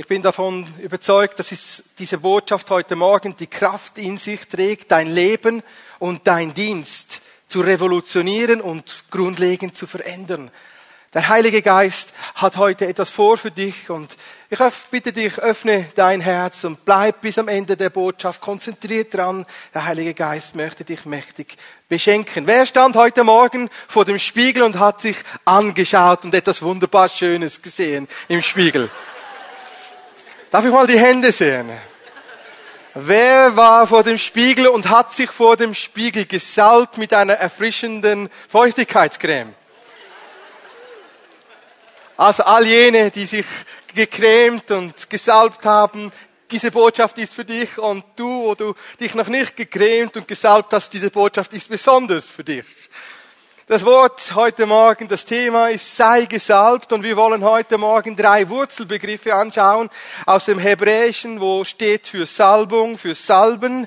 Ich bin davon überzeugt, dass diese Botschaft heute Morgen die Kraft in sich trägt, dein Leben und dein Dienst zu revolutionieren und grundlegend zu verändern. Der Heilige Geist hat heute etwas vor für dich und ich bitte dich, öffne dein Herz und bleib bis am Ende der Botschaft konzentriert dran. Der Heilige Geist möchte dich mächtig beschenken. Wer stand heute Morgen vor dem Spiegel und hat sich angeschaut und etwas wunderbar Schönes gesehen im Spiegel? Darf ich mal die Hände sehen? Wer war vor dem Spiegel und hat sich vor dem Spiegel gesalbt mit einer erfrischenden Feuchtigkeitscreme? Also all jene, die sich gecremt und gesalbt haben, diese Botschaft ist für dich und du, wo du dich noch nicht gecremt und gesalbt hast, diese Botschaft ist besonders für dich. Das Wort heute Morgen, das Thema ist sei gesalbt. Und wir wollen heute Morgen drei Wurzelbegriffe anschauen aus dem Hebräischen, wo steht für Salbung, für Salben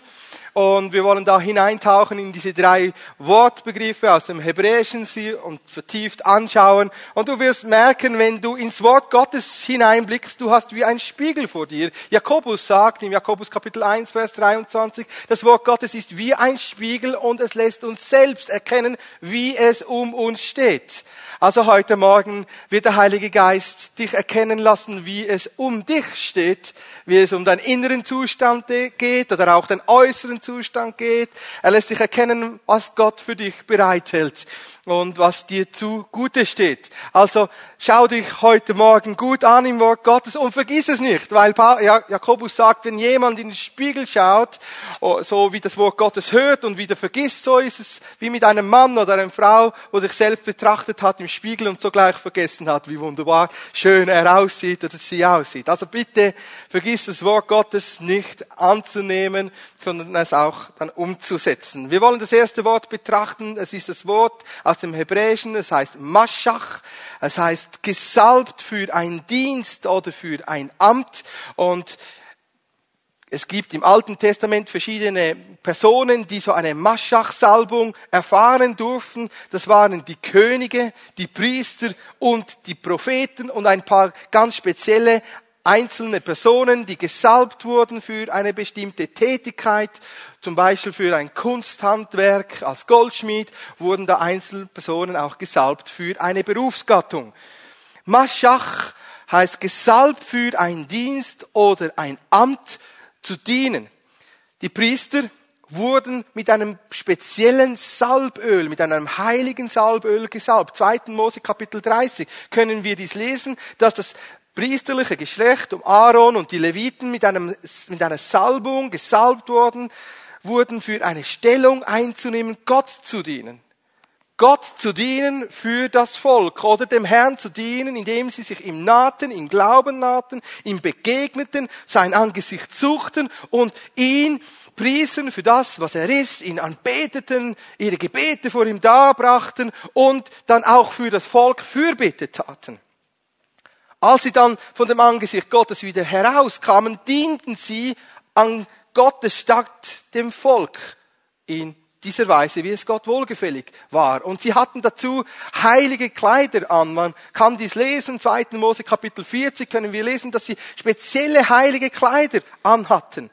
und wir wollen da hineintauchen in diese drei Wortbegriffe aus dem Hebräischen sie und vertieft anschauen. Und du wirst merken, wenn du ins Wort Gottes hineinblickst, du hast wie ein Spiegel vor dir. Jakobus sagt im Jakobus Kapitel 1, Vers 23, das Wort Gottes ist wie ein Spiegel und es lässt uns selbst erkennen, wie es um uns steht. Also heute Morgen wird der Heilige Geist dich erkennen lassen, wie es um dich steht, wie es um deinen inneren Zustand geht oder auch deinen äußeren Zustand geht. Er lässt dich erkennen, was Gott für dich bereithält und was dir zu Gute steht. Also schau dich heute Morgen gut an im Wort Gottes und vergiss es nicht, weil Jakobus sagt, wenn jemand in den Spiegel schaut, so wie das Wort Gottes hört und wieder vergisst, so ist es wie mit einem Mann oder einer Frau, wo sich selbst betrachtet hat im Spiegel und sogleich vergessen hat, wie wunderbar schön er aussieht oder sie aussieht. Also bitte vergiss das Wort Gottes nicht anzunehmen, sondern es auch dann umzusetzen. Wir wollen das erste Wort betrachten. Es ist das Wort aus dem Hebräischen, es heißt Maschach, es heißt gesalbt für einen Dienst oder für ein Amt und es gibt im Alten Testament verschiedene Personen, die so eine Maschach-Salbung erfahren durften. Das waren die Könige, die Priester und die Propheten und ein paar ganz spezielle einzelne Personen, die gesalbt wurden für eine bestimmte Tätigkeit, zum Beispiel für ein Kunsthandwerk als Goldschmied, wurden da einzelne Personen auch gesalbt für eine Berufsgattung. Maschach heißt gesalbt für einen Dienst oder ein Amt zu dienen. Die Priester wurden mit einem speziellen Salböl, mit einem heiligen Salböl gesalbt. 2. Mose Kapitel 30 können wir dies lesen, dass das priesterliche Geschlecht um Aaron und die Leviten mit, einem, mit einer Salbung gesalbt worden, wurden für eine Stellung einzunehmen, Gott zu dienen. Gott zu dienen für das Volk oder dem Herrn zu dienen, indem sie sich ihm nahten, im Glauben nahten, ihm begegneten, sein Angesicht suchten und ihn priesen für das, was er ist, ihn anbeteten, ihre Gebete vor ihm darbrachten und dann auch für das Volk Fürbitte taten. Als sie dann von dem Angesicht Gottes wieder herauskamen, dienten sie an Gottes statt dem Volk in dieser Weise, wie es Gott wohlgefällig war. Und sie hatten dazu heilige Kleider an. Man kann dies lesen, 2. Mose Kapitel 40 können wir lesen, dass sie spezielle heilige Kleider anhatten.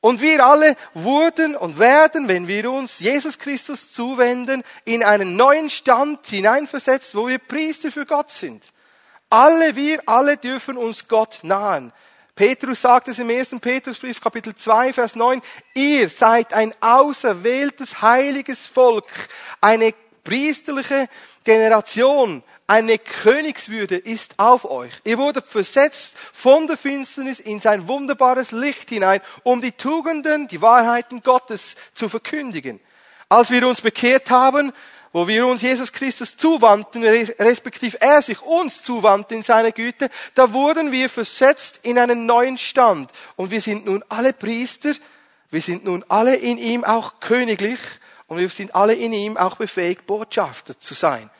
Und wir alle wurden und werden, wenn wir uns Jesus Christus zuwenden, in einen neuen Stand hineinversetzt, wo wir Priester für Gott sind. Alle wir, alle dürfen uns Gott nahen. Petrus sagt es im 1. Petrusbrief, Kapitel 2, Vers 9, ihr seid ein auserwähltes, heiliges Volk, eine priesterliche Generation, eine Königswürde ist auf euch. Ihr wurdet versetzt von der Finsternis in sein wunderbares Licht hinein, um die Tugenden, die Wahrheiten Gottes zu verkündigen. Als wir uns bekehrt haben, wo wir uns Jesus Christus zuwandten, respektive er sich uns zuwandte in seiner Güte, da wurden wir versetzt in einen neuen Stand. Und wir sind nun alle Priester, wir sind nun alle in ihm auch königlich und wir sind alle in ihm auch befähigt, Botschafter zu sein.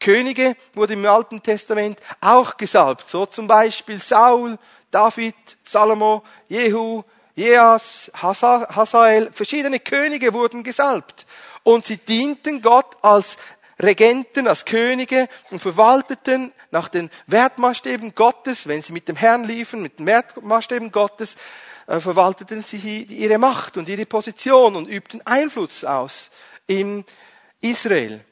Könige wurden im Alten Testament auch gesalbt, so zum Beispiel Saul, David, Salomo, Jehu, Jeas, Hazael, verschiedene Könige wurden gesalbt und sie dienten Gott als Regenten, als Könige und verwalteten nach den Wertmaßstäben Gottes, wenn sie mit dem Herrn liefen, mit den Wertmaßstäben Gottes, äh, verwalteten sie ihre Macht und ihre Position und übten Einfluss aus in Israel.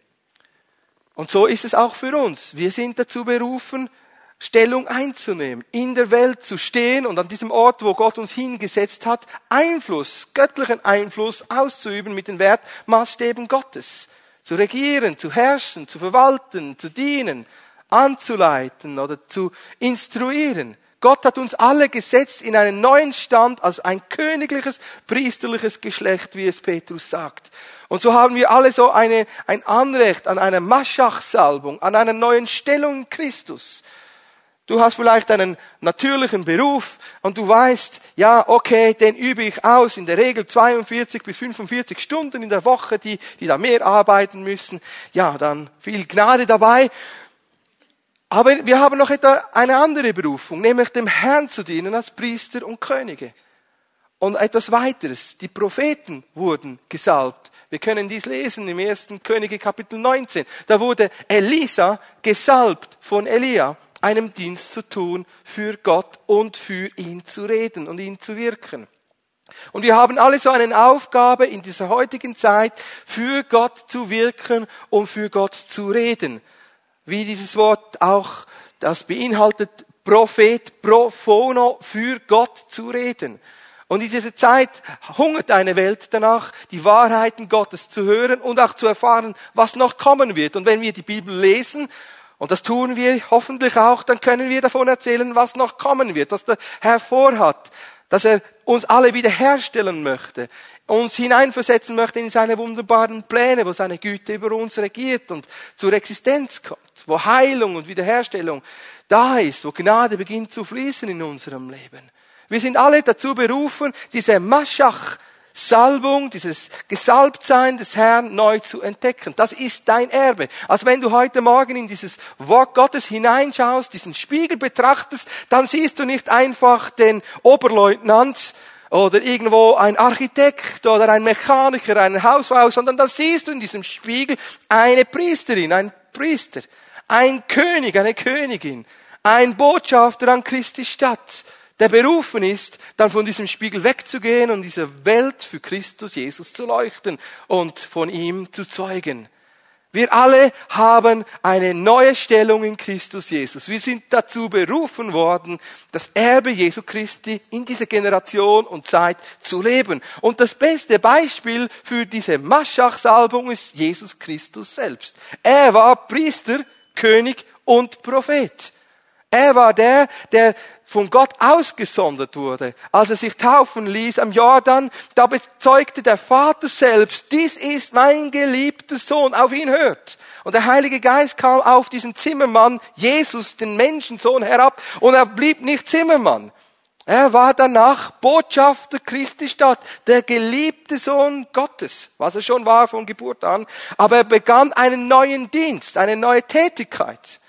Und so ist es auch für uns. Wir sind dazu berufen, Stellung einzunehmen, in der Welt zu stehen und an diesem Ort, wo Gott uns hingesetzt hat, Einfluss, göttlichen Einfluss auszuüben mit den Wertmaßstäben Gottes. Zu regieren, zu herrschen, zu verwalten, zu dienen, anzuleiten oder zu instruieren. Gott hat uns alle gesetzt in einen neuen Stand als ein königliches, priesterliches Geschlecht, wie es Petrus sagt. Und so haben wir alle so eine, ein Anrecht an einer Maschach-Salbung, an einer neuen Stellung in Christus. Du hast vielleicht einen natürlichen Beruf und du weißt, ja, okay, den übe ich aus, in der Regel 42 bis 45 Stunden in der Woche, die, die da mehr arbeiten müssen. Ja, dann viel Gnade dabei. Aber wir haben noch etwa eine andere Berufung, nämlich dem Herrn zu dienen als Priester und Könige. Und etwas weiteres, die Propheten wurden gesalbt. Wir können dies lesen im ersten Könige Kapitel 19. Da wurde Elisa gesalbt von Elia einem Dienst zu tun für Gott und für ihn zu reden und ihn zu wirken. Und wir haben alle so eine Aufgabe in dieser heutigen Zeit, für Gott zu wirken und für Gott zu reden. Wie dieses Wort auch das beinhaltet, Prophet, Prophono, für Gott zu reden. Und in dieser Zeit hungert eine Welt danach, die Wahrheiten Gottes zu hören und auch zu erfahren, was noch kommen wird. Und wenn wir die Bibel lesen, und das tun wir hoffentlich auch, dann können wir davon erzählen, was noch kommen wird, was der Herr vorhat, dass er uns alle wiederherstellen möchte, uns hineinversetzen möchte in seine wunderbaren Pläne, wo seine Güte über uns regiert und zur Existenz kommt, wo Heilung und Wiederherstellung da ist, wo Gnade beginnt zu fließen in unserem Leben. Wir sind alle dazu berufen, diese Maschach Salbung, dieses Gesalbtsein des Herrn neu zu entdecken. Das ist dein Erbe. Also wenn du heute Morgen in dieses Wort Gottes hineinschaust, diesen Spiegel betrachtest, dann siehst du nicht einfach den Oberleutnant oder irgendwo ein Architekt oder ein Mechaniker, einen Hausbau, sondern dann siehst du in diesem Spiegel eine Priesterin, ein Priester, ein König, eine Königin, ein Botschafter an Christi Stadt der berufen ist, dann von diesem Spiegel wegzugehen und diese Welt für Christus Jesus zu leuchten und von ihm zu zeugen. Wir alle haben eine neue Stellung in Christus Jesus. Wir sind dazu berufen worden, das Erbe Jesu Christi in dieser Generation und Zeit zu leben. Und das beste Beispiel für diese Maschach-Salbung ist Jesus Christus selbst. Er war Priester, König und Prophet. Er war der, der von Gott ausgesondert wurde. Als er sich taufen ließ am Jordan, da bezeugte der Vater selbst, dies ist mein geliebter Sohn, auf ihn hört. Und der Heilige Geist kam auf diesen Zimmermann, Jesus, den Menschensohn, herab, und er blieb nicht Zimmermann. Er war danach Botschafter Christi Stadt, der geliebte Sohn Gottes, was er schon war von Geburt an. Aber er begann einen neuen Dienst, eine neue Tätigkeit.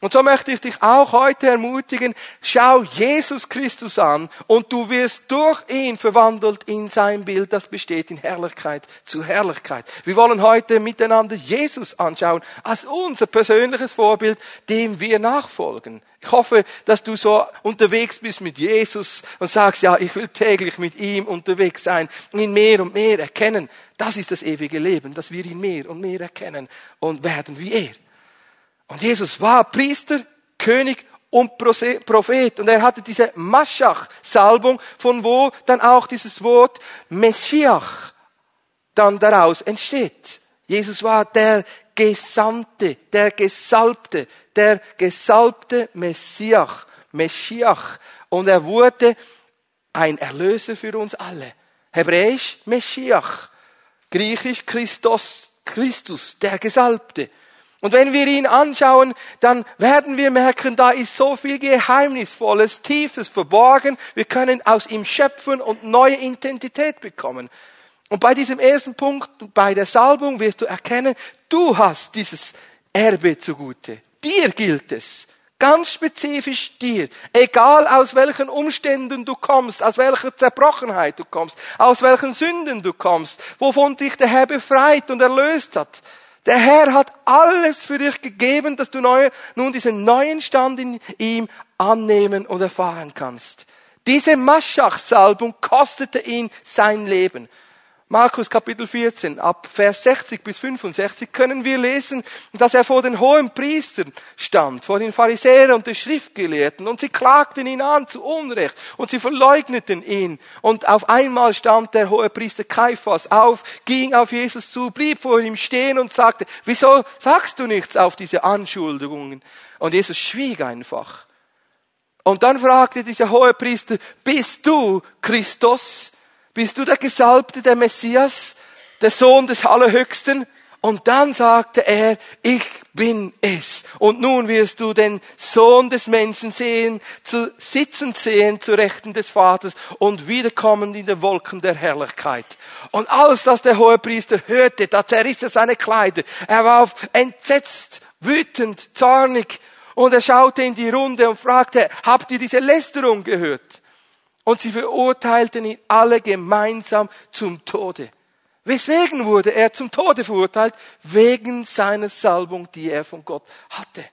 Und so möchte ich dich auch heute ermutigen, schau Jesus Christus an und du wirst durch ihn verwandelt in sein Bild, das besteht in Herrlichkeit zu Herrlichkeit. Wir wollen heute miteinander Jesus anschauen als unser persönliches Vorbild, dem wir nachfolgen. Ich hoffe, dass du so unterwegs bist mit Jesus und sagst, ja, ich will täglich mit ihm unterwegs sein, ihn mehr und mehr erkennen. Das ist das ewige Leben, dass wir ihn mehr und mehr erkennen und werden wie er. Und Jesus war Priester, König und Prophet. Und er hatte diese Maschach-Salbung, von wo dann auch dieses Wort Messiach dann daraus entsteht. Jesus war der Gesandte, der Gesalbte, der gesalbte Messiach, Meschiach. Und er wurde ein Erlöser für uns alle. Hebräisch Meschiach, Griechisch Christos, Christus, der Gesalbte. Und wenn wir ihn anschauen, dann werden wir merken, da ist so viel Geheimnisvolles, Tiefes verborgen. Wir können aus ihm schöpfen und neue Identität bekommen. Und bei diesem ersten Punkt, bei der Salbung, wirst du erkennen, du hast dieses Erbe zugute. Dir gilt es. Ganz spezifisch dir. Egal aus welchen Umständen du kommst, aus welcher Zerbrochenheit du kommst, aus welchen Sünden du kommst, wovon dich der Herr befreit und erlöst hat. Der Herr hat alles für dich gegeben, dass du neu, nun diesen neuen Stand in ihm annehmen und erfahren kannst. Diese Maschach-Salbung kostete ihn sein Leben. Markus Kapitel 14, ab Vers 60 bis 65 können wir lesen, dass er vor den hohen Priestern stand, vor den Pharisäern und den Schriftgelehrten, und sie klagten ihn an zu Unrecht, und sie verleugneten ihn. Und auf einmal stand der hohe Priester Kaiphas auf, ging auf Jesus zu, blieb vor ihm stehen und sagte, wieso sagst du nichts auf diese Anschuldigungen? Und Jesus schwieg einfach. Und dann fragte dieser hohe Priester, bist du Christus? Bist du der Gesalbte, der Messias, der Sohn des Allerhöchsten? Und dann sagte er, ich bin es. Und nun wirst du den Sohn des Menschen sehen, zu sitzen sehen zu Rechten des Vaters und wiederkommen in den Wolken der Herrlichkeit. Und alles, was der hohe Priester hörte, da zerriss er seine Kleider. Er war auf entsetzt, wütend, zornig. Und er schaute in die Runde und fragte, habt ihr diese Lästerung gehört? Und sie verurteilten ihn alle gemeinsam zum Tode. Weswegen wurde er zum Tode verurteilt? Wegen seiner Salbung, die er von Gott hatte.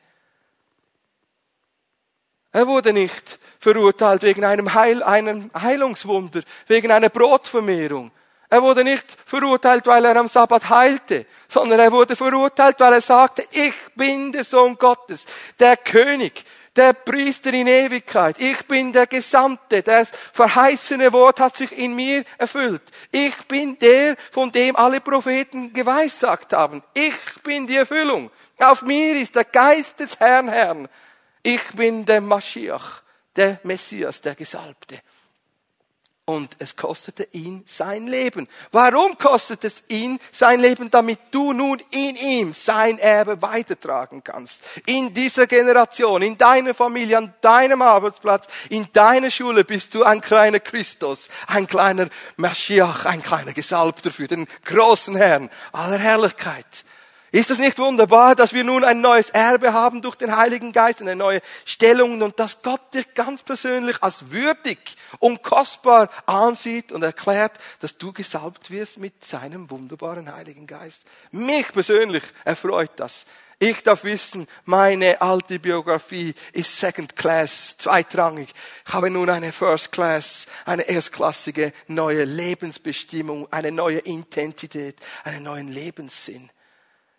Er wurde nicht verurteilt wegen einem, Heil, einem Heilungswunder, wegen einer Brotvermehrung. Er wurde nicht verurteilt, weil er am Sabbat heilte, sondern er wurde verurteilt, weil er sagte, ich bin der Sohn Gottes, der König, der Priester in Ewigkeit. Ich bin der Gesandte. Das verheißene Wort hat sich in mir erfüllt. Ich bin der, von dem alle Propheten geweissagt haben. Ich bin die Erfüllung. Auf mir ist der Geist des Herrn Herrn. Ich bin der Maschiach, der Messias, der Gesalbte und es kostete ihn sein Leben. Warum kostet es ihn sein Leben? Damit du nun in ihm sein Erbe weitertragen kannst. In dieser Generation, in deiner Familie, an deinem Arbeitsplatz, in deiner Schule bist du ein kleiner Christus, ein kleiner Maschiach, ein kleiner Gesalbter für den großen Herrn aller Herrlichkeit. Ist es nicht wunderbar, dass wir nun ein neues Erbe haben durch den Heiligen Geist, eine neue Stellung und dass Gott dich ganz persönlich als würdig und kostbar ansieht und erklärt, dass du gesalbt wirst mit seinem wunderbaren Heiligen Geist? Mich persönlich erfreut das. Ich darf wissen, meine alte Biografie ist Second Class, zweitrangig. Ich habe nun eine First Class, eine erstklassige neue Lebensbestimmung, eine neue Intensität, einen neuen Lebenssinn.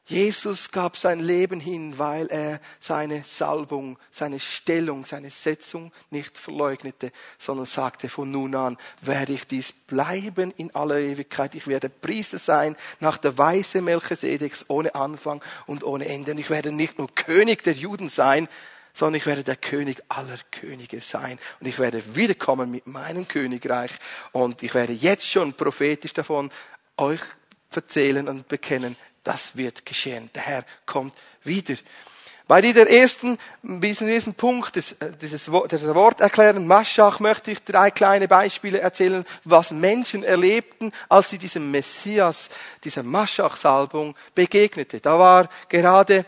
Jesus gab sein Leben hin, weil er seine Salbung, seine Stellung, seine Setzung nicht verleugnete, sondern sagte, von nun an werde ich dies bleiben in aller Ewigkeit. Ich werde Priester sein nach der Weise Melchisedeks ohne Anfang und ohne Ende. Und ich werde nicht nur König der Juden sein, sondern ich werde der König aller Könige sein. Und ich werde wiederkommen mit meinem Königreich. Und ich werde jetzt schon prophetisch davon euch erzählen und bekennen, das wird geschehen. Der Herr kommt wieder. Bei dieser ersten, diesem ersten Punkt, des, äh, dieses Wort, Wort erklären, Maschach, möchte ich drei kleine Beispiele erzählen, was Menschen erlebten, als sie diesem Messias, dieser Maschach-Salbung begegnete. Da war gerade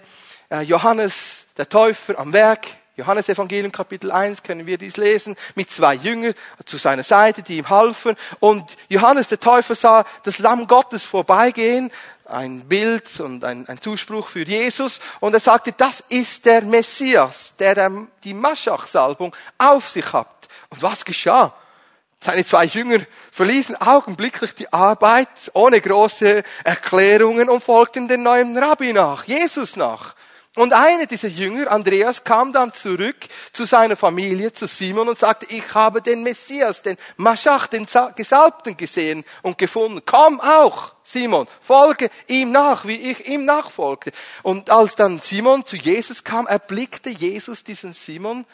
äh, Johannes, der Täufer, am Werk. Johannes Evangelium Kapitel 1 können wir dies lesen, mit zwei Jüngern zu seiner Seite, die ihm halfen. Und Johannes der Täufer sah das Lamm Gottes vorbeigehen, ein Bild und ein, ein Zuspruch für Jesus. Und er sagte, das ist der Messias, der die Maschach-Salbung auf sich hat. Und was geschah? Seine zwei Jünger verließen augenblicklich die Arbeit ohne große Erklärungen und folgten den neuen Rabbi nach, Jesus nach. Und einer dieser Jünger, Andreas, kam dann zurück zu seiner Familie, zu Simon und sagte, ich habe den Messias, den Maschach, den Gesalbten gesehen und gefunden. Komm auch, Simon, folge ihm nach, wie ich ihm nachfolgte. Und als dann Simon zu Jesus kam, erblickte Jesus diesen Simon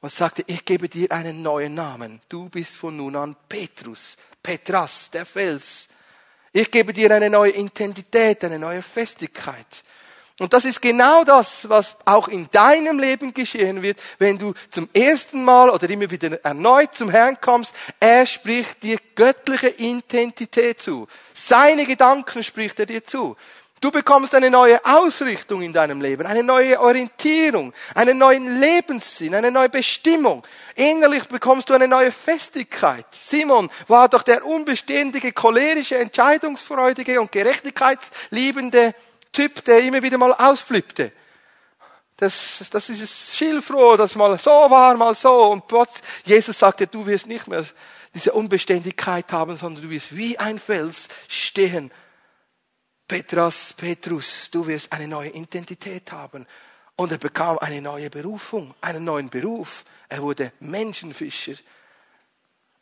und sagte, ich gebe dir einen neuen Namen. Du bist von nun an Petrus, Petras, der Fels. Ich gebe dir eine neue Intensität, eine neue Festigkeit. Und das ist genau das, was auch in deinem Leben geschehen wird, wenn du zum ersten Mal oder immer wieder erneut zum Herrn kommst. Er spricht dir göttliche Intensität zu. Seine Gedanken spricht er dir zu. Du bekommst eine neue Ausrichtung in deinem Leben, eine neue Orientierung, einen neuen Lebenssinn, eine neue Bestimmung. Innerlich bekommst du eine neue Festigkeit. Simon war doch der unbeständige, cholerische, entscheidungsfreudige und gerechtigkeitsliebende Typ, der immer wieder mal ausflippte. Das, das ist Schilfroh, das mal so war, mal so. Und Gott, Jesus sagte, du wirst nicht mehr diese Unbeständigkeit haben, sondern du wirst wie ein Fels stehen. Petras, Petrus, du wirst eine neue Identität haben. Und er bekam eine neue Berufung, einen neuen Beruf. Er wurde Menschenfischer.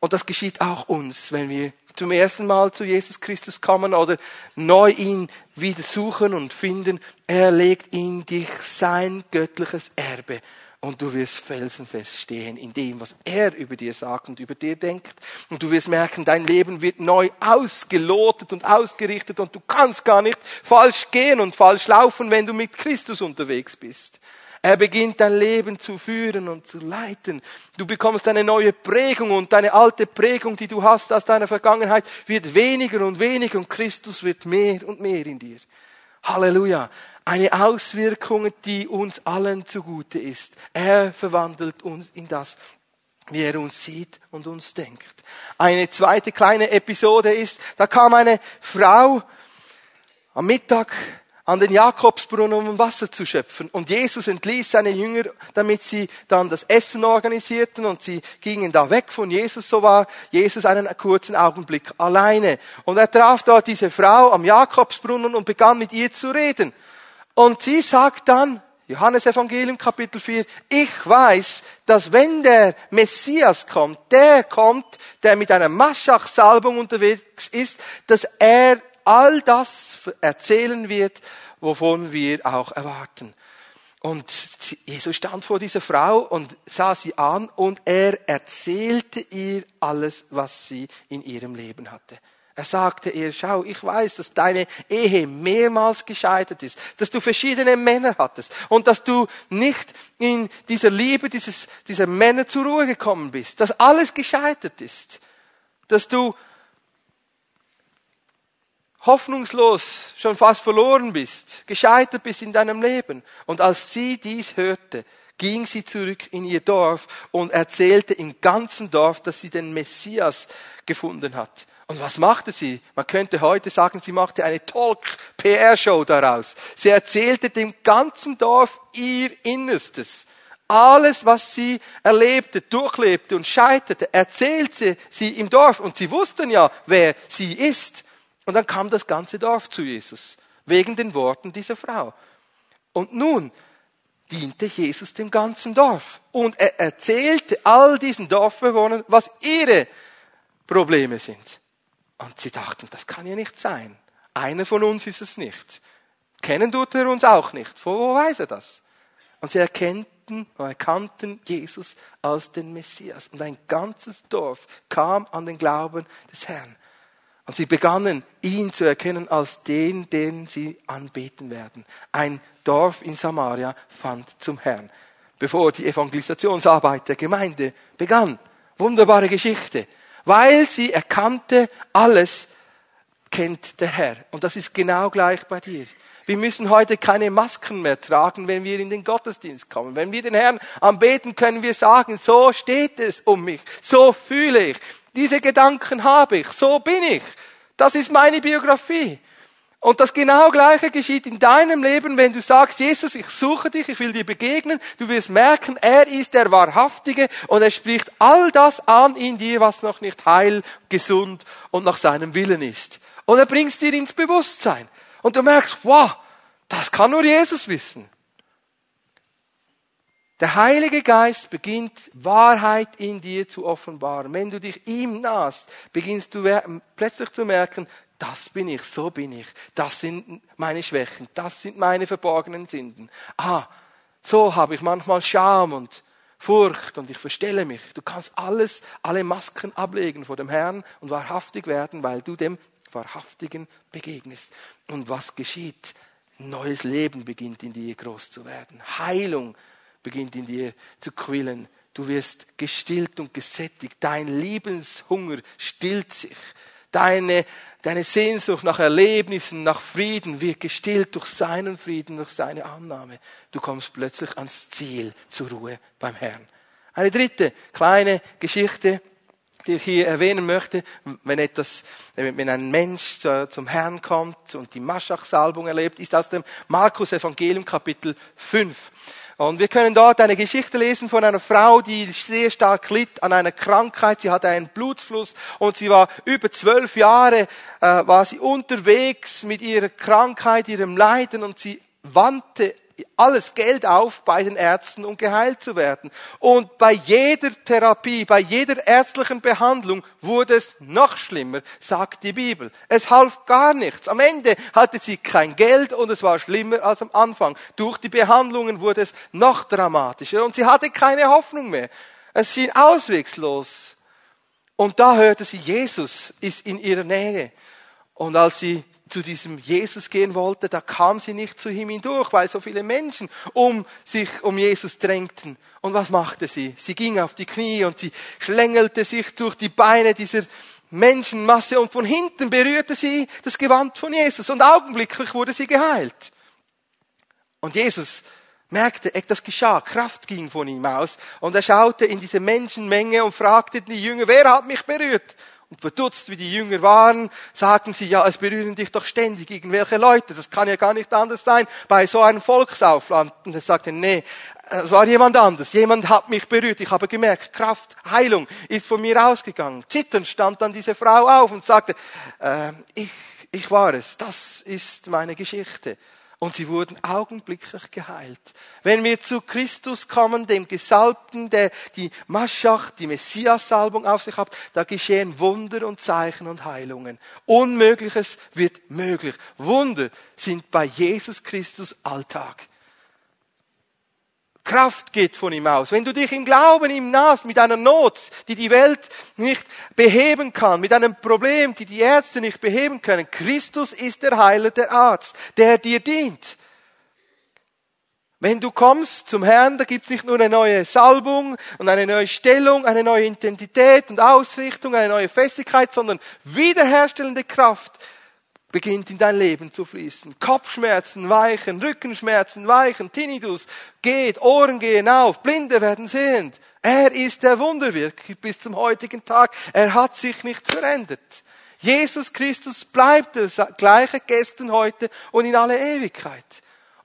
Und das geschieht auch uns, wenn wir zum ersten Mal zu Jesus Christus kommen oder neu ihn wieder suchen und finden. Er legt in dich sein göttliches Erbe und du wirst felsenfest stehen in dem, was er über dir sagt und über dir denkt. Und du wirst merken, dein Leben wird neu ausgelotet und ausgerichtet und du kannst gar nicht falsch gehen und falsch laufen, wenn du mit Christus unterwegs bist. Er beginnt dein Leben zu führen und zu leiten. Du bekommst eine neue Prägung und deine alte Prägung, die du hast aus deiner Vergangenheit, wird weniger und weniger und Christus wird mehr und mehr in dir. Halleluja. Eine Auswirkung, die uns allen zugute ist. Er verwandelt uns in das, wie er uns sieht und uns denkt. Eine zweite kleine Episode ist, da kam eine Frau am Mittag an den Jakobsbrunnen, um Wasser zu schöpfen. Und Jesus entließ seine Jünger, damit sie dann das Essen organisierten und sie gingen da weg von Jesus. So war Jesus einen kurzen Augenblick alleine. Und er traf dort diese Frau am Jakobsbrunnen und begann mit ihr zu reden. Und sie sagt dann, Johannes Evangelium Kapitel 4, ich weiß, dass wenn der Messias kommt, der kommt, der mit einer Maschach-Salbung unterwegs ist, dass er all das erzählen wird, wovon wir auch erwarten. Und Jesus stand vor dieser Frau und sah sie an und er erzählte ihr alles, was sie in ihrem Leben hatte. Er sagte ihr, schau, ich weiß, dass deine Ehe mehrmals gescheitert ist, dass du verschiedene Männer hattest und dass du nicht in dieser Liebe dieses, dieser Männer zur Ruhe gekommen bist, dass alles gescheitert ist, dass du hoffnungslos schon fast verloren bist, gescheitert bist in deinem Leben. Und als sie dies hörte, ging sie zurück in ihr Dorf und erzählte im ganzen Dorf, dass sie den Messias gefunden hat. Und was machte sie? Man könnte heute sagen, sie machte eine Talk-PR-Show daraus. Sie erzählte dem ganzen Dorf ihr Innerstes. Alles, was sie erlebte, durchlebte und scheiterte, erzählte sie im Dorf. Und sie wussten ja, wer sie ist. Und dann kam das ganze Dorf zu Jesus, wegen den Worten dieser Frau. Und nun diente Jesus dem ganzen Dorf. Und er erzählte all diesen Dorfbewohnern, was ihre Probleme sind. Und sie dachten, das kann ja nicht sein. Einer von uns ist es nicht. Kennen tut er uns auch nicht. Wo weiß er das? Und sie erkannten, erkannten Jesus als den Messias. Und ein ganzes Dorf kam an den Glauben des Herrn. Und sie begannen, ihn zu erkennen als den, den sie anbeten werden. Ein Dorf in Samaria fand zum Herrn, bevor die Evangelisationsarbeit der Gemeinde begann. Wunderbare Geschichte. Weil sie erkannte, alles kennt der Herr. Und das ist genau gleich bei dir. Wir müssen heute keine Masken mehr tragen, wenn wir in den Gottesdienst kommen. Wenn wir den Herrn anbeten, können wir sagen, so steht es um mich, so fühle ich, diese Gedanken habe ich, so bin ich. Das ist meine Biografie. Und das genau Gleiche geschieht in deinem Leben, wenn du sagst, Jesus, ich suche dich, ich will dir begegnen. Du wirst merken, er ist der Wahrhaftige und er spricht all das an in dir, was noch nicht heil, gesund und nach seinem Willen ist. Und er bringt es dir ins Bewusstsein. Und du merkst, wow, das kann nur Jesus wissen. Der Heilige Geist beginnt Wahrheit in dir zu offenbaren. Wenn du dich ihm nahst, beginnst du plötzlich zu merken, das bin ich, so bin ich, das sind meine Schwächen, das sind meine verborgenen Sünden. Ah, so habe ich manchmal Scham und Furcht und ich verstelle mich. Du kannst alles, alle Masken ablegen vor dem Herrn und wahrhaftig werden, weil du dem Wahrhaftigen begegnest. Und was geschieht? Neues Leben beginnt in dir groß zu werden. Heilung beginnt in dir zu quillen. Du wirst gestillt und gesättigt. Dein Lebenshunger stillt sich. Deine, deine Sehnsucht nach Erlebnissen, nach Frieden wird gestillt durch seinen Frieden, durch seine Annahme. Du kommst plötzlich ans Ziel, zur Ruhe beim Herrn. Eine dritte kleine Geschichte ich hier erwähnen möchte, wenn etwas, wenn ein Mensch zum Herrn kommt und die Maschach-Salbung erlebt, ist aus dem Markus Evangelium Kapitel 5. Und wir können dort eine Geschichte lesen von einer Frau, die sehr stark litt an einer Krankheit. Sie hatte einen Blutfluss und sie war über zwölf Jahre, äh, war sie unterwegs mit ihrer Krankheit, ihrem Leiden und sie wandte alles Geld auf bei den Ärzten, um geheilt zu werden. Und bei jeder Therapie, bei jeder ärztlichen Behandlung wurde es noch schlimmer, sagt die Bibel. Es half gar nichts. Am Ende hatte sie kein Geld und es war schlimmer als am Anfang. Durch die Behandlungen wurde es noch dramatischer und sie hatte keine Hoffnung mehr. Es schien auswegslos. Und da hörte sie, Jesus ist in ihrer Nähe. Und als sie zu diesem Jesus gehen wollte, da kam sie nicht zu ihm hindurch, weil so viele Menschen um sich, um Jesus drängten. Und was machte sie? Sie ging auf die Knie und sie schlängelte sich durch die Beine dieser Menschenmasse und von hinten berührte sie das Gewand von Jesus und augenblicklich wurde sie geheilt. Und Jesus merkte, etwas geschah, Kraft ging von ihm aus und er schaute in diese Menschenmenge und fragte die Jünger, wer hat mich berührt? Und verdutzt wie die Jünger waren, sagten sie, ja, es berühren dich doch ständig irgendwelche Leute. Das kann ja gar nicht anders sein bei so einem Volksaufland. Und er sagte, nee, es war jemand anders. Jemand hat mich berührt. Ich habe gemerkt, Kraft, Heilung ist von mir ausgegangen. Zitternd stand dann diese Frau auf und sagte, äh, ich, ich war es. Das ist meine Geschichte und sie wurden augenblicklich geheilt. Wenn wir zu Christus kommen, dem Gesalbten, der die Maschach, die Messias-Salbung auf sich hat, da geschehen Wunder und Zeichen und Heilungen. Unmögliches wird möglich. Wunder sind bei Jesus Christus Alltag. Kraft geht von ihm aus. Wenn du dich im Glauben ihm nahst, mit einer Not, die die Welt nicht beheben kann, mit einem Problem, die die Ärzte nicht beheben können, Christus ist der Heiler, der Arzt, der dir dient. Wenn du kommst zum Herrn, da gibt's nicht nur eine neue Salbung und eine neue Stellung, eine neue Identität und Ausrichtung, eine neue Festigkeit, sondern wiederherstellende Kraft, beginnt in dein Leben zu fließen. Kopfschmerzen weichen, Rückenschmerzen weichen, Tinnitus geht, Ohren gehen auf, Blinde werden sehend. Er ist der Wunderwirker bis zum heutigen Tag. Er hat sich nicht verändert. Jesus Christus bleibt der gleiche gestern, heute und in alle Ewigkeit.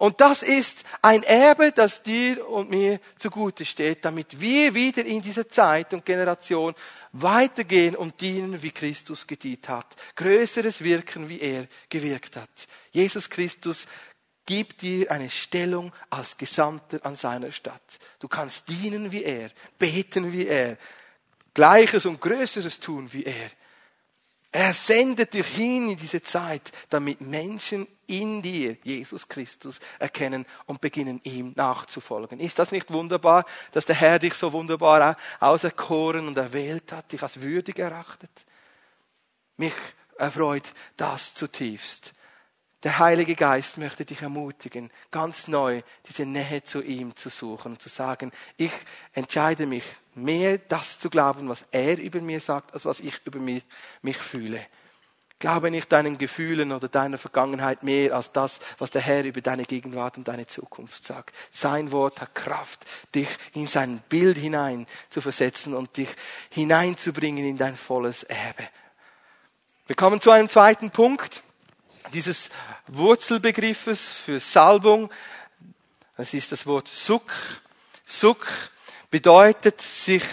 Und das ist ein Erbe, das dir und mir zugute steht, damit wir wieder in dieser Zeit und Generation weitergehen und dienen, wie Christus gedient hat. Größeres wirken, wie er gewirkt hat. Jesus Christus gibt dir eine Stellung als Gesandter an seiner Stadt. Du kannst dienen wie er, beten wie er, Gleiches und Größeres tun wie er. Er sendet dich hin in diese Zeit, damit Menschen in dir Jesus Christus erkennen und beginnen ihm nachzufolgen. Ist das nicht wunderbar, dass der Herr dich so wunderbar auserkoren und erwählt hat, dich als würdig erachtet? Mich erfreut das zutiefst. Der Heilige Geist möchte dich ermutigen, ganz neu diese Nähe zu ihm zu suchen und zu sagen, ich entscheide mich mehr das zu glauben, was er über mir sagt, als was ich über mich, mich fühle. Glaube nicht deinen Gefühlen oder deiner Vergangenheit mehr als das, was der Herr über deine Gegenwart und deine Zukunft sagt. Sein Wort hat Kraft, dich in sein Bild hinein zu versetzen und dich hineinzubringen in dein volles Erbe. Wir kommen zu einem zweiten Punkt dieses Wurzelbegriffes für Salbung. Das ist das Wort Suk. Suk bedeutet sich,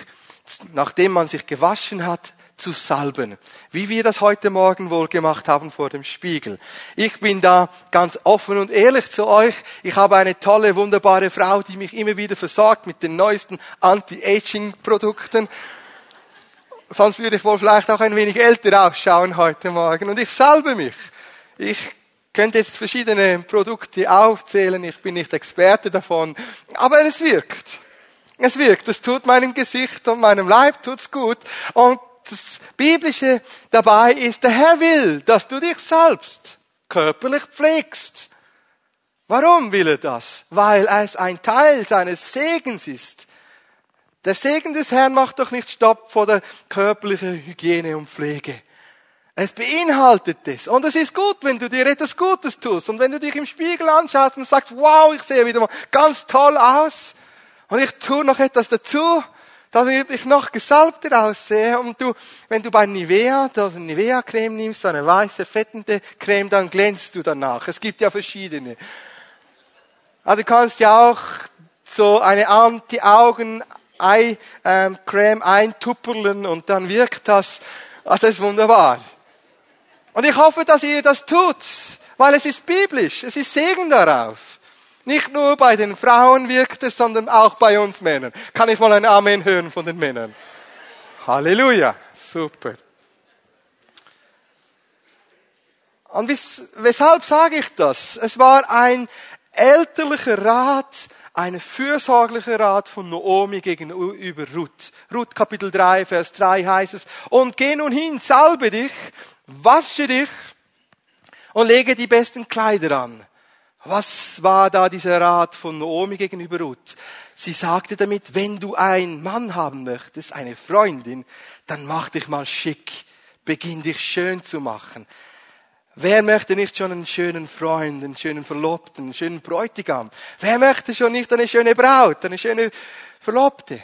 nachdem man sich gewaschen hat, zu salben. Wie wir das heute Morgen wohl gemacht haben vor dem Spiegel. Ich bin da ganz offen und ehrlich zu euch. Ich habe eine tolle, wunderbare Frau, die mich immer wieder versorgt mit den neuesten Anti-Aging-Produkten. Sonst würde ich wohl vielleicht auch ein wenig älter ausschauen heute Morgen. Und ich salbe mich. Ich könnte jetzt verschiedene Produkte aufzählen, ich bin nicht Experte davon, aber es wirkt. Es wirkt, es tut meinem Gesicht und meinem Leib tut's gut. Und das Biblische dabei ist, der Herr will, dass du dich selbst körperlich pflegst. Warum will er das? Weil es ein Teil seines Segens ist. Der Segen des Herrn macht doch nicht Stopp vor der körperlichen Hygiene und Pflege. Es beinhaltet es. Und es ist gut, wenn du dir etwas Gutes tust. Und wenn du dich im Spiegel anschaust und sagst, wow, ich sehe wieder mal ganz toll aus. Und ich tue noch etwas dazu. dass ich noch gesalbter aussehe. Und du, wenn du bei Nivea, also Nivea-Creme nimmst, eine weiße, fettende Creme, dann glänzt du danach. Es gibt ja verschiedene. Also du kannst ja auch so eine Anti-Augen-Creme eintupperlen und dann wirkt das. Also das ist wunderbar. Und ich hoffe, dass ihr das tut, weil es ist biblisch. Es ist Segen darauf. Nicht nur bei den Frauen wirkt es, sondern auch bei uns Männern. Kann ich mal ein Amen hören von den Männern? Halleluja. Super. Und weshalb sage ich das? Es war ein elterlicher Rat, ein fürsorglicher Rat von Naomi gegenüber Ruth. Ruth Kapitel 3, Vers 3 heißt es, und geh nun hin, salbe dich, wasche dich und lege die besten Kleider an. Was war da dieser Rat von Naomi gegenüber Ruth? Sie sagte damit, wenn du einen Mann haben möchtest, eine Freundin, dann mach dich mal schick, beginn dich schön zu machen. Wer möchte nicht schon einen schönen Freund, einen schönen Verlobten, einen schönen Bräutigam? Wer möchte schon nicht eine schöne Braut, eine schöne Verlobte?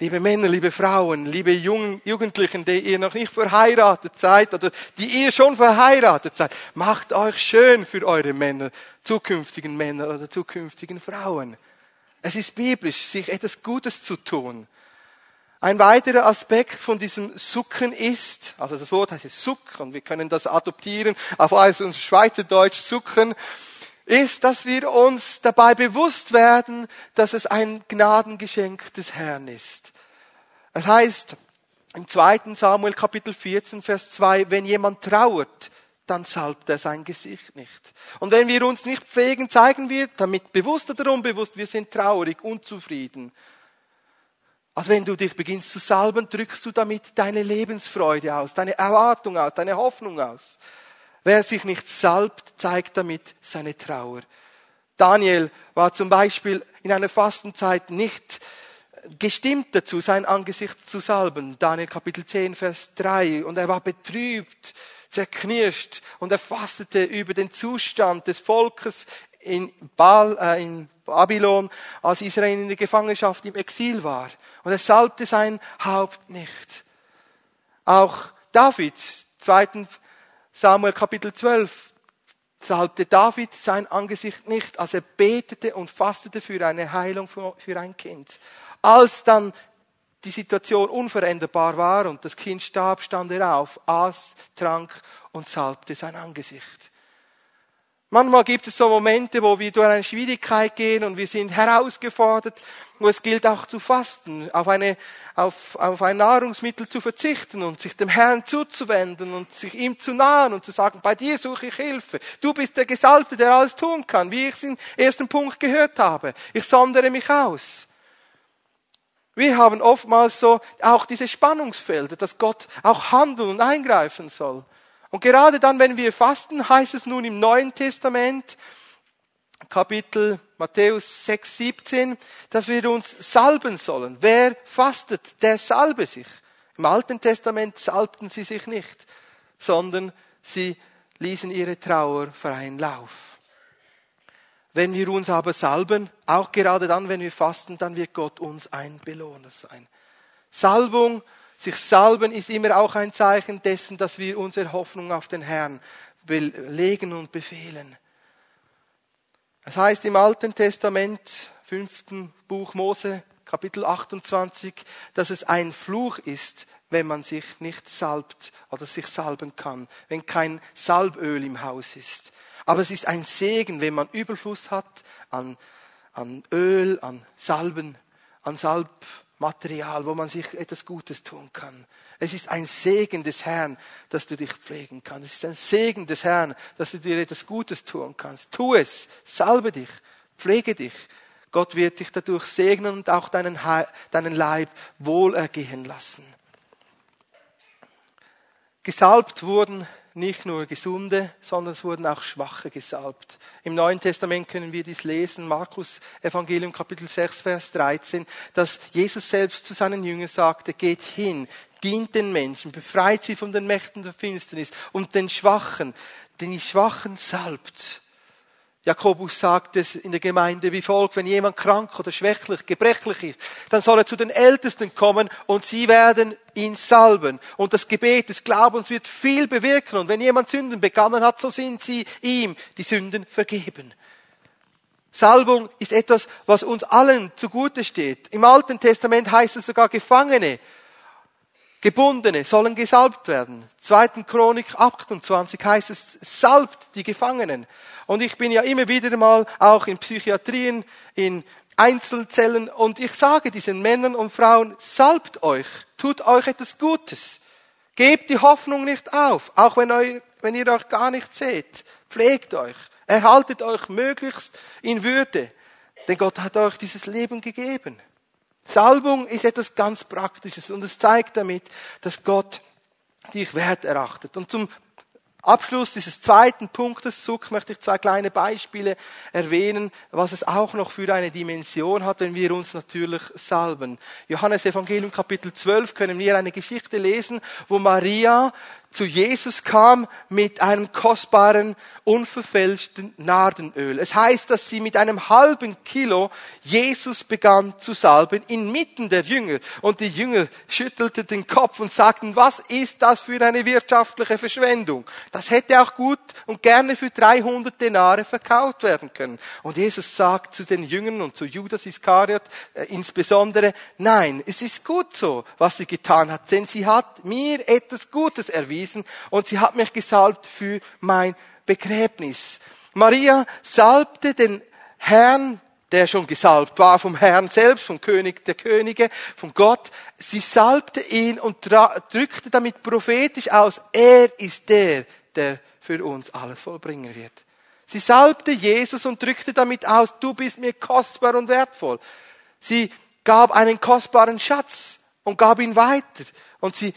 Liebe Männer, liebe Frauen, liebe Jugendlichen, die ihr noch nicht verheiratet seid oder die ihr schon verheiratet seid, macht euch schön für eure Männer, zukünftigen Männer oder zukünftigen Frauen. Es ist biblisch, sich etwas Gutes zu tun. Ein weiterer Aspekt von diesem Sucken ist, also das Wort heißt Suck und wir können das adoptieren auf unser Schweizerdeutsch Sucken, ist, dass wir uns dabei bewusst werden, dass es ein Gnadengeschenk des Herrn ist. Es heißt im 2. Samuel Kapitel 14, Vers 2, wenn jemand trauert, dann salbt er sein Gesicht nicht. Und wenn wir uns nicht pflegen, zeigen wir damit bewusst oder unbewusst, wir sind traurig, unzufrieden. Also wenn du dich beginnst zu salben, drückst du damit deine Lebensfreude aus, deine Erwartung aus, deine Hoffnung aus. Wer sich nicht salbt, zeigt damit seine Trauer. Daniel war zum Beispiel in einer Fastenzeit nicht gestimmt dazu, sein Angesicht zu salben. Daniel Kapitel 10, Vers 3. Und er war betrübt, zerknirscht und er fastete über den Zustand des Volkes in, Baal, äh, in Babylon, als Israel in der Gefangenschaft im Exil war. Und er salbte sein Haupt nicht. Auch David, zweiten Samuel Kapitel 12 salbte David sein Angesicht nicht, als er betete und fastete für eine Heilung für ein Kind. Als dann die Situation unveränderbar war und das Kind starb, stand er auf, aß, trank und salbte sein Angesicht. Manchmal gibt es so Momente, wo wir durch eine Schwierigkeit gehen und wir sind herausgefordert, wo es gilt auch zu fasten, auf, eine, auf, auf ein Nahrungsmittel zu verzichten und sich dem Herrn zuzuwenden und sich ihm zu nahen und zu sagen, bei dir suche ich Hilfe. Du bist der Gesalbte, der alles tun kann, wie ich es im ersten Punkt gehört habe. Ich sondere mich aus. Wir haben oftmals so auch diese Spannungsfelder, dass Gott auch handeln und eingreifen soll. Und gerade dann, wenn wir fasten, heißt es nun im Neuen Testament, Kapitel Matthäus 6, 17, dass wir uns salben sollen. Wer fastet, der salbe sich. Im Alten Testament salbten sie sich nicht, sondern sie ließen ihre Trauer freien Lauf. Wenn wir uns aber salben, auch gerade dann, wenn wir fasten, dann wird Gott uns ein Belohner sein. Salbung sich salben ist immer auch ein Zeichen dessen, dass wir unsere Hoffnung auf den Herrn legen und befehlen. Es heißt im Alten Testament, fünften Buch Mose, Kapitel 28, dass es ein Fluch ist, wenn man sich nicht salbt oder sich salben kann, wenn kein Salböl im Haus ist. Aber es ist ein Segen, wenn man Überfluss hat an, an Öl, an Salben, an Salb, Material, wo man sich etwas Gutes tun kann. Es ist ein Segen des Herrn, dass du dich pflegen kannst. Es ist ein Segen des Herrn, dass du dir etwas Gutes tun kannst. Tu es, salbe dich, pflege dich. Gott wird dich dadurch segnen und auch deinen, deinen Leib wohlergehen lassen. Gesalbt wurden nicht nur Gesunde, sondern es wurden auch Schwache gesalbt. Im Neuen Testament können wir dies lesen, Markus Evangelium Kapitel 6, Vers 13, dass Jesus selbst zu seinen Jüngern sagte, geht hin, dient den Menschen, befreit sie von den Mächten der Finsternis und den Schwachen, den die Schwachen salbt. Jakobus sagt es in der Gemeinde wie folgt, wenn jemand krank oder schwächlich, gebrechlich ist, dann soll er zu den Ältesten kommen und sie werden ihn salben. Und das Gebet des Glaubens wird viel bewirken. Und wenn jemand Sünden begangen hat, so sind sie ihm die Sünden vergeben. Salbung ist etwas, was uns allen zugute steht. Im Alten Testament heißt es sogar Gefangene Gebundene sollen gesalbt werden. 2. Chronik 28 heißt es, salbt die Gefangenen. Und ich bin ja immer wieder mal auch in Psychiatrien, in Einzelzellen und ich sage diesen Männern und Frauen, salbt euch, tut euch etwas Gutes. Gebt die Hoffnung nicht auf, auch wenn, euch, wenn ihr euch gar nicht seht. Pflegt euch, erhaltet euch möglichst in Würde, denn Gott hat euch dieses Leben gegeben. Salbung ist etwas ganz Praktisches und es zeigt damit, dass Gott dich wert erachtet. Und zum Abschluss dieses zweiten Punktes, Zuck, möchte ich zwei kleine Beispiele erwähnen, was es auch noch für eine Dimension hat, wenn wir uns natürlich salben. Johannes Evangelium Kapitel 12 können wir eine Geschichte lesen, wo Maria zu Jesus kam mit einem kostbaren, unverfälschten Nardenöl. Es heißt, dass sie mit einem halben Kilo Jesus begann zu salben, inmitten der Jünger. Und die Jünger schüttelten den Kopf und sagten, was ist das für eine wirtschaftliche Verschwendung? Das hätte auch gut und gerne für 300 Denare verkauft werden können. Und Jesus sagt zu den Jüngern und zu Judas Iskariot äh, insbesondere, nein, es ist gut so, was sie getan hat, denn sie hat mir etwas Gutes erwiesen erwiesen und sie hat mich gesalbt für mein Begräbnis. Maria salbte den Herrn, der schon gesalbt war vom Herrn selbst, vom König der Könige, von Gott. Sie salbte ihn und drückte damit prophetisch aus, er ist der, der für uns alles vollbringen wird. Sie salbte Jesus und drückte damit aus, du bist mir kostbar und wertvoll. Sie gab einen kostbaren Schatz und gab ihn weiter. Und sie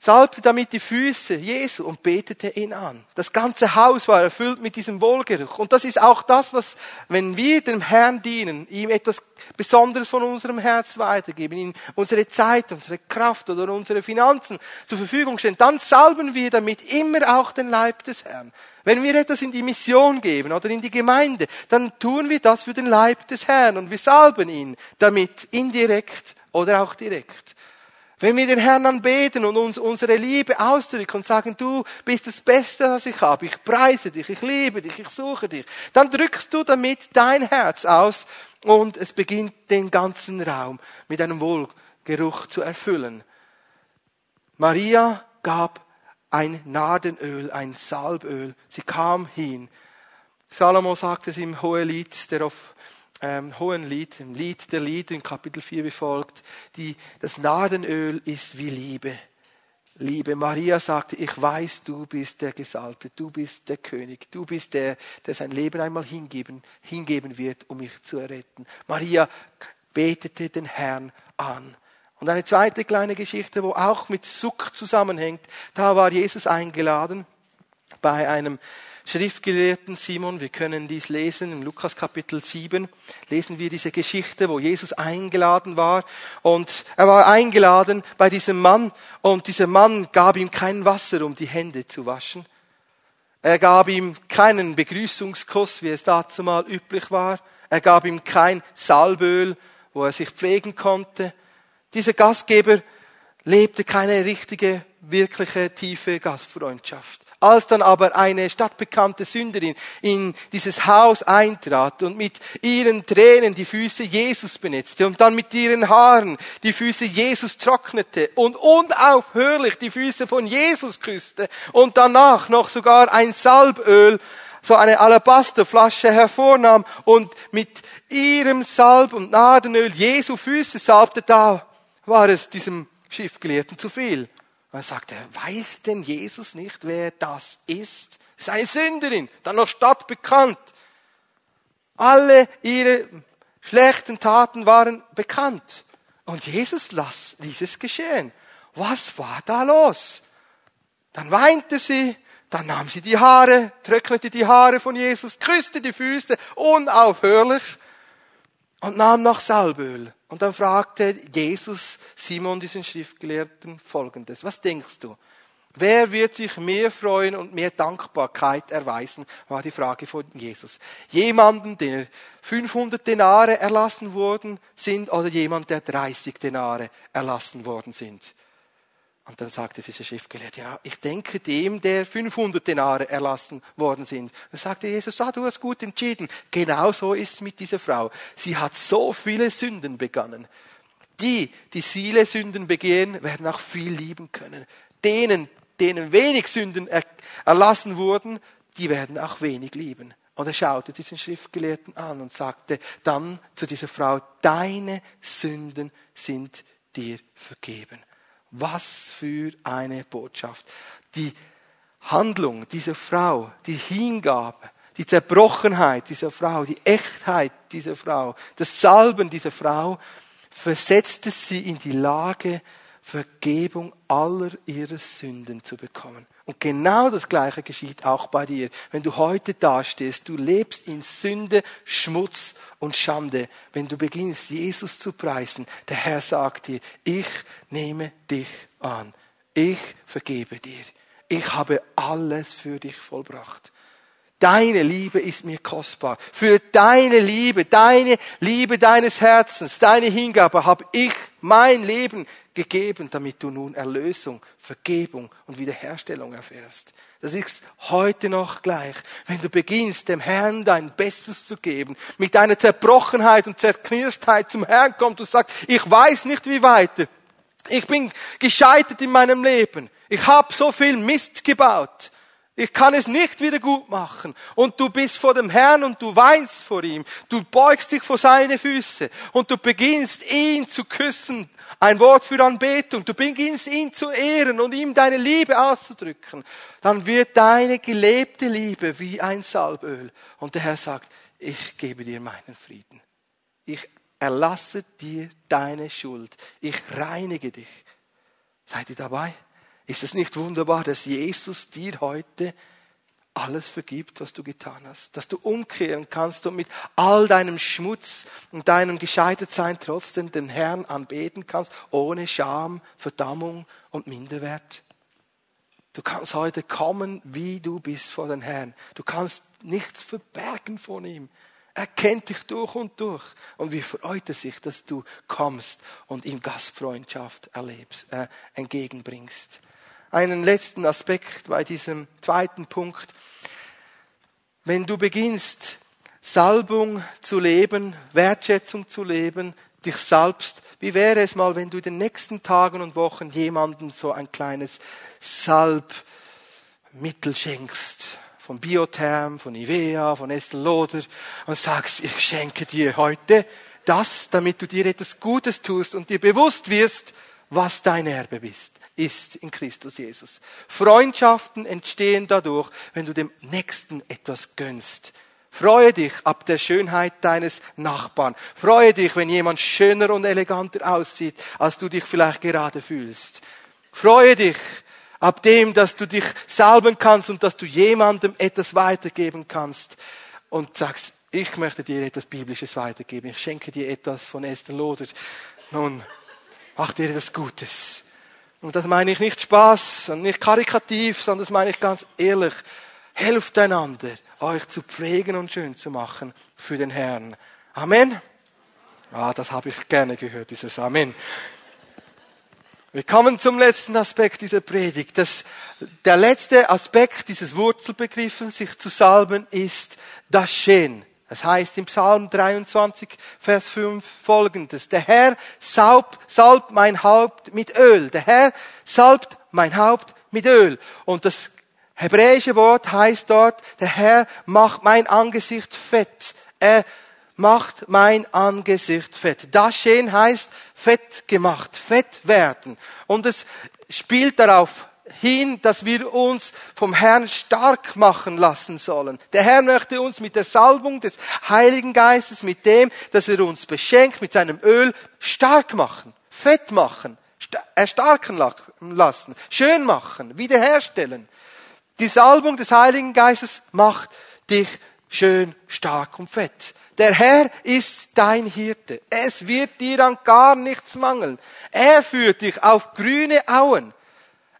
salbte damit die Füße Jesu und betete ihn an. Das ganze Haus war erfüllt mit diesem Wohlgeruch. Und das ist auch das, was, wenn wir dem Herrn dienen, ihm etwas Besonderes von unserem Herz weitergeben, ihm unsere Zeit, unsere Kraft oder unsere Finanzen zur Verfügung stellen, dann salben wir damit immer auch den Leib des Herrn. Wenn wir etwas in die Mission geben oder in die Gemeinde, dann tun wir das für den Leib des Herrn und wir salben ihn damit indirekt oder auch direkt. Wenn wir den Herrn anbeten und uns unsere Liebe ausdrücken und sagen, du bist das Beste, was ich habe, ich preise dich, ich liebe dich, ich suche dich, dann drückst du damit dein Herz aus und es beginnt den ganzen Raum mit einem Wohlgeruch zu erfüllen. Maria gab ein Nardenöl, ein Salböl. Sie kam hin. Salomo sagt es im Hohelied, der ähm, hohen Lied, im Lied der Lied in Kapitel 4 wie folgt, die, das Nadenöl ist wie Liebe. Liebe. Maria sagte, ich weiß, du bist der Gesalbte, du bist der König, du bist der, der sein Leben einmal hingeben, hingeben wird, um mich zu erretten. Maria betete den Herrn an. Und eine zweite kleine Geschichte, wo auch mit Suck zusammenhängt, da war Jesus eingeladen bei einem Schriftgelehrten Simon, wir können dies lesen, im Lukas Kapitel 7 lesen wir diese Geschichte, wo Jesus eingeladen war und er war eingeladen bei diesem Mann und dieser Mann gab ihm kein Wasser, um die Hände zu waschen. Er gab ihm keinen Begrüßungskuss, wie es dazu mal üblich war. Er gab ihm kein Salböl, wo er sich pflegen konnte. Dieser Gastgeber lebte keine richtige, wirkliche, tiefe Gastfreundschaft. Als dann aber eine stadtbekannte Sünderin in dieses Haus eintrat und mit ihren Tränen die Füße Jesus benetzte und dann mit ihren Haaren die Füße Jesus trocknete und unaufhörlich die Füße von Jesus küsste und danach noch sogar ein Salböl so eine Alabasterflasche hervornahm und mit ihrem Salb und Nadenöl Jesu Füße salbte, da war es diesem Schiffgelehrten zu viel. Und er sagte, weiß denn Jesus nicht, wer das ist? Das ist eine Sünderin, dann noch stadtbekannt. Alle ihre schlechten Taten waren bekannt. Und Jesus las dieses geschehen. Was war da los? Dann weinte sie, dann nahm sie die Haare, trocknete die Haare von Jesus, küsste die Füße unaufhörlich und nahm noch Salböl. Und dann fragte Jesus Simon, diesen Schriftgelehrten, folgendes. Was denkst du? Wer wird sich mehr freuen und mehr Dankbarkeit erweisen, war die Frage von Jesus. Jemanden, der 500 Denare erlassen worden sind oder jemand, der 30 Denare erlassen worden sind. Und dann sagte dieser Schriftgelehrte, ja, ich denke dem, der 500 Denare erlassen worden sind. Dann sagte Jesus, ah, du hast gut entschieden. Genau so ist es mit dieser Frau. Sie hat so viele Sünden begangen. Die, die viele Sünden begehen, werden auch viel lieben können. Denen, denen wenig Sünden erlassen wurden, die werden auch wenig lieben. Und er schaute diesen Schriftgelehrten an und sagte dann zu dieser Frau, deine Sünden sind dir vergeben. Was für eine Botschaft. Die Handlung dieser Frau, die Hingabe, die Zerbrochenheit dieser Frau, die Echtheit dieser Frau, das Salben dieser Frau versetzte sie in die Lage, Vergebung aller ihrer Sünden zu bekommen. Und genau das Gleiche geschieht auch bei dir. Wenn du heute dastehst, du lebst in Sünde, Schmutz und Schande. Wenn du beginnst, Jesus zu preisen, der Herr sagt dir, ich nehme dich an. Ich vergebe dir. Ich habe alles für dich vollbracht. Deine Liebe ist mir kostbar. Für deine Liebe, deine Liebe deines Herzens, deine Hingabe habe ich mein Leben gegeben, damit du nun Erlösung, Vergebung und Wiederherstellung erfährst. Das ist heute noch gleich. Wenn du beginnst, dem Herrn dein Bestes zu geben, mit deiner Zerbrochenheit und Zerknirstheit zum Herrn kommt und sagst, ich weiß nicht wie weiter. Ich bin gescheitert in meinem Leben. Ich habe so viel Mist gebaut. Ich kann es nicht wieder gut machen. Und du bist vor dem Herrn und du weinst vor ihm. Du beugst dich vor seine Füße und du beginnst ihn zu küssen. Ein Wort für Anbetung. Du beginnst ihn zu ehren und ihm deine Liebe auszudrücken. Dann wird deine gelebte Liebe wie ein Salböl. Und der Herr sagt, ich gebe dir meinen Frieden. Ich erlasse dir deine Schuld. Ich reinige dich. Seid ihr dabei? Ist es nicht wunderbar, dass Jesus dir heute alles vergibt, was du getan hast, dass du umkehren kannst und mit all deinem Schmutz und deinem Gescheitertsein trotzdem den Herrn anbeten kannst, ohne Scham, Verdammung und Minderwert? Du kannst heute kommen, wie du bist vor den Herrn. Du kannst nichts verbergen von ihm. Er kennt dich durch und durch. Und wie freut er sich, dass du kommst und ihm Gastfreundschaft erlebst, äh, entgegenbringst einen letzten Aspekt bei diesem zweiten Punkt. Wenn du beginnst, Salbung zu leben, Wertschätzung zu leben, dich salbst, wie wäre es mal, wenn du in den nächsten Tagen und Wochen jemandem so ein kleines Salbmittel schenkst? Von Biotherm, von Ivea, von Estelle Loder und sagst, ich schenke dir heute das, damit du dir etwas Gutes tust und dir bewusst wirst, was dein Erbe bist ist in Christus Jesus. Freundschaften entstehen dadurch, wenn du dem Nächsten etwas gönnst. Freue dich ab der Schönheit deines Nachbarn. Freue dich, wenn jemand schöner und eleganter aussieht, als du dich vielleicht gerade fühlst. Freue dich ab dem, dass du dich salben kannst und dass du jemandem etwas weitergeben kannst und sagst, ich möchte dir etwas Biblisches weitergeben. Ich schenke dir etwas von Esther Loder. Nun, mach dir etwas Gutes. Und das meine ich nicht Spaß und nicht karikativ, sondern das meine ich ganz ehrlich. Helft einander, euch zu pflegen und schön zu machen für den Herrn. Amen. Ah, das habe ich gerne gehört, dieses Amen. Wir kommen zum letzten Aspekt dieser Predigt. Das, der letzte Aspekt dieses Wurzelbegriffes, sich zu salben, ist das Schön. Es heißt im Psalm 23, Vers 5 folgendes. Der Herr salbt, salbt mein Haupt mit Öl. Der Herr salbt mein Haupt mit Öl. Und das hebräische Wort heißt dort, der Herr macht mein Angesicht fett. Er macht mein Angesicht fett. Das Daschen heißt fett gemacht, fett werden. Und es spielt darauf hin, dass wir uns vom Herrn stark machen lassen sollen. Der Herr möchte uns mit der Salbung des Heiligen Geistes, mit dem, dass er uns beschenkt, mit seinem Öl stark machen, fett machen, erstarken lassen, schön machen, wiederherstellen. Die Salbung des Heiligen Geistes macht dich schön, stark und fett. Der Herr ist dein Hirte. Es wird dir an gar nichts mangeln. Er führt dich auf grüne Auen.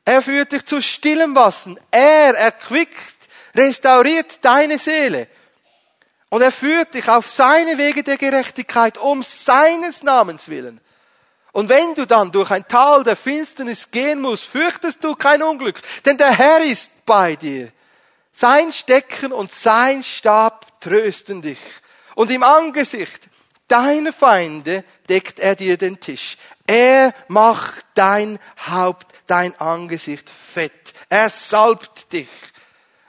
Er führt dich zu stillem Wasser. Er erquickt, restauriert deine Seele. Und er führt dich auf seine Wege der Gerechtigkeit um seines Namens willen. Und wenn du dann durch ein Tal der Finsternis gehen musst, fürchtest du kein Unglück, denn der Herr ist bei dir. Sein Stecken und sein Stab trösten dich. Und im Angesicht deiner Feinde deckt er dir den Tisch. Er macht dein Haupt, dein Angesicht fett. Er salbt dich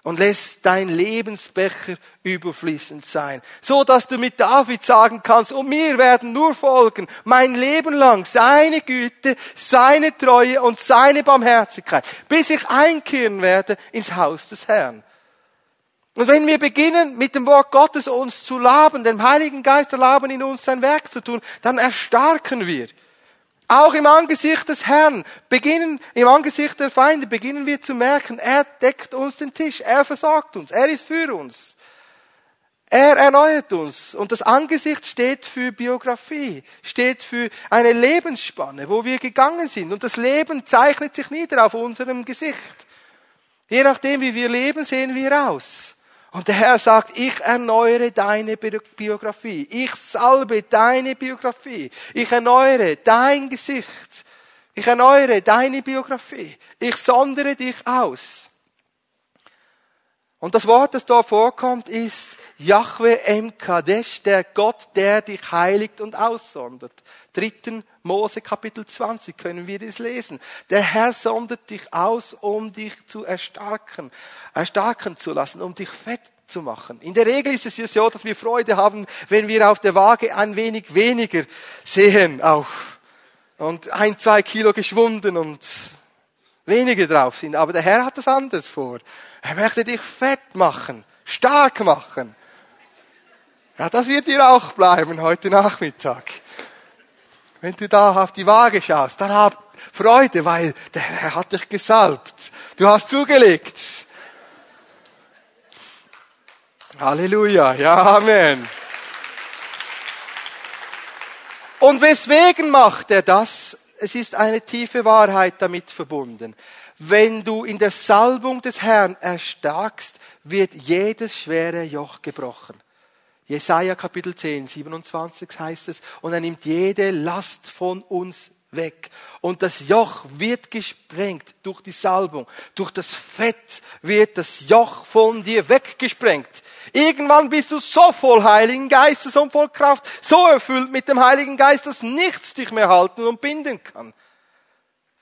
und lässt dein Lebensbecher überfließend sein, so dass du mit David sagen kannst, und mir werden nur folgen, mein Leben lang, seine Güte, seine Treue und seine Barmherzigkeit, bis ich einkehren werde ins Haus des Herrn. Und wenn wir beginnen, mit dem Wort Gottes uns zu laben, dem Heiligen Geist erlauben, in uns sein Werk zu tun, dann erstarken wir. Auch im Angesicht des Herrn beginnen, im Angesicht der Feinde beginnen wir zu merken, er deckt uns den Tisch, er versorgt uns, er ist für uns. Er erneuert uns. Und das Angesicht steht für Biografie, steht für eine Lebensspanne, wo wir gegangen sind. Und das Leben zeichnet sich nieder auf unserem Gesicht. Je nachdem, wie wir leben, sehen wir aus. Und der Herr sagt, ich erneuere deine Biografie. Ich salbe deine Biografie. Ich erneuere dein Gesicht. Ich erneuere deine Biografie. Ich sondere dich aus. Und das Wort, das dort vorkommt, ist Yahweh M. Kadesh, der Gott, der dich heiligt und aussondert. Dritten Mose Kapitel 20 können wir das lesen. Der Herr sondert dich aus, um dich zu erstarken, erstarken zu lassen, um dich fett zu machen. In der Regel ist es ja so, dass wir Freude haben, wenn wir auf der Waage ein wenig weniger sehen auf und ein, zwei Kilo geschwunden und weniger drauf sind. Aber der Herr hat das anders vor. Er möchte dich fett machen, stark machen. Ja, das wird dir auch bleiben heute Nachmittag. Wenn du da auf die Waage schaust, dann hab Freude, weil der Herr hat dich gesalbt. Du hast zugelegt. Halleluja. Ja, Amen. Und weswegen macht er das? Es ist eine tiefe Wahrheit damit verbunden. Wenn du in der Salbung des Herrn erstarkst, wird jedes schwere Joch gebrochen. Jesaja Kapitel 10, 27 heißt es, und er nimmt jede Last von uns weg. Und das Joch wird gesprengt durch die Salbung. Durch das Fett wird das Joch von dir weggesprengt. Irgendwann bist du so voll Heiligen Geistes und voll Kraft, so erfüllt mit dem Heiligen Geist, dass nichts dich mehr halten und binden kann.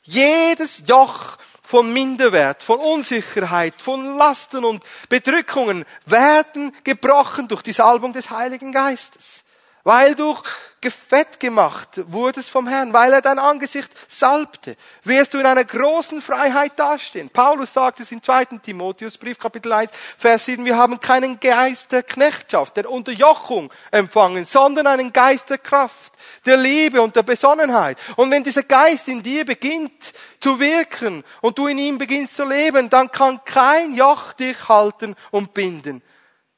Jedes Joch von Minderwert, von Unsicherheit, von Lasten und Bedrückungen werden gebrochen durch die Salbung des Heiligen Geistes. Weil du gefett gemacht wurdest vom Herrn, weil er dein Angesicht salbte, wirst du in einer großen Freiheit dastehen. Paulus sagt es im 2. Timotheusbrief, Kapitel 1, Vers 7, wir haben keinen Geist der Knechtschaft, der Unterjochung empfangen, sondern einen Geist der Kraft, der Liebe und der Besonnenheit. Und wenn dieser Geist in dir beginnt zu wirken und du in ihm beginnst zu leben, dann kann kein Joch dich halten und binden.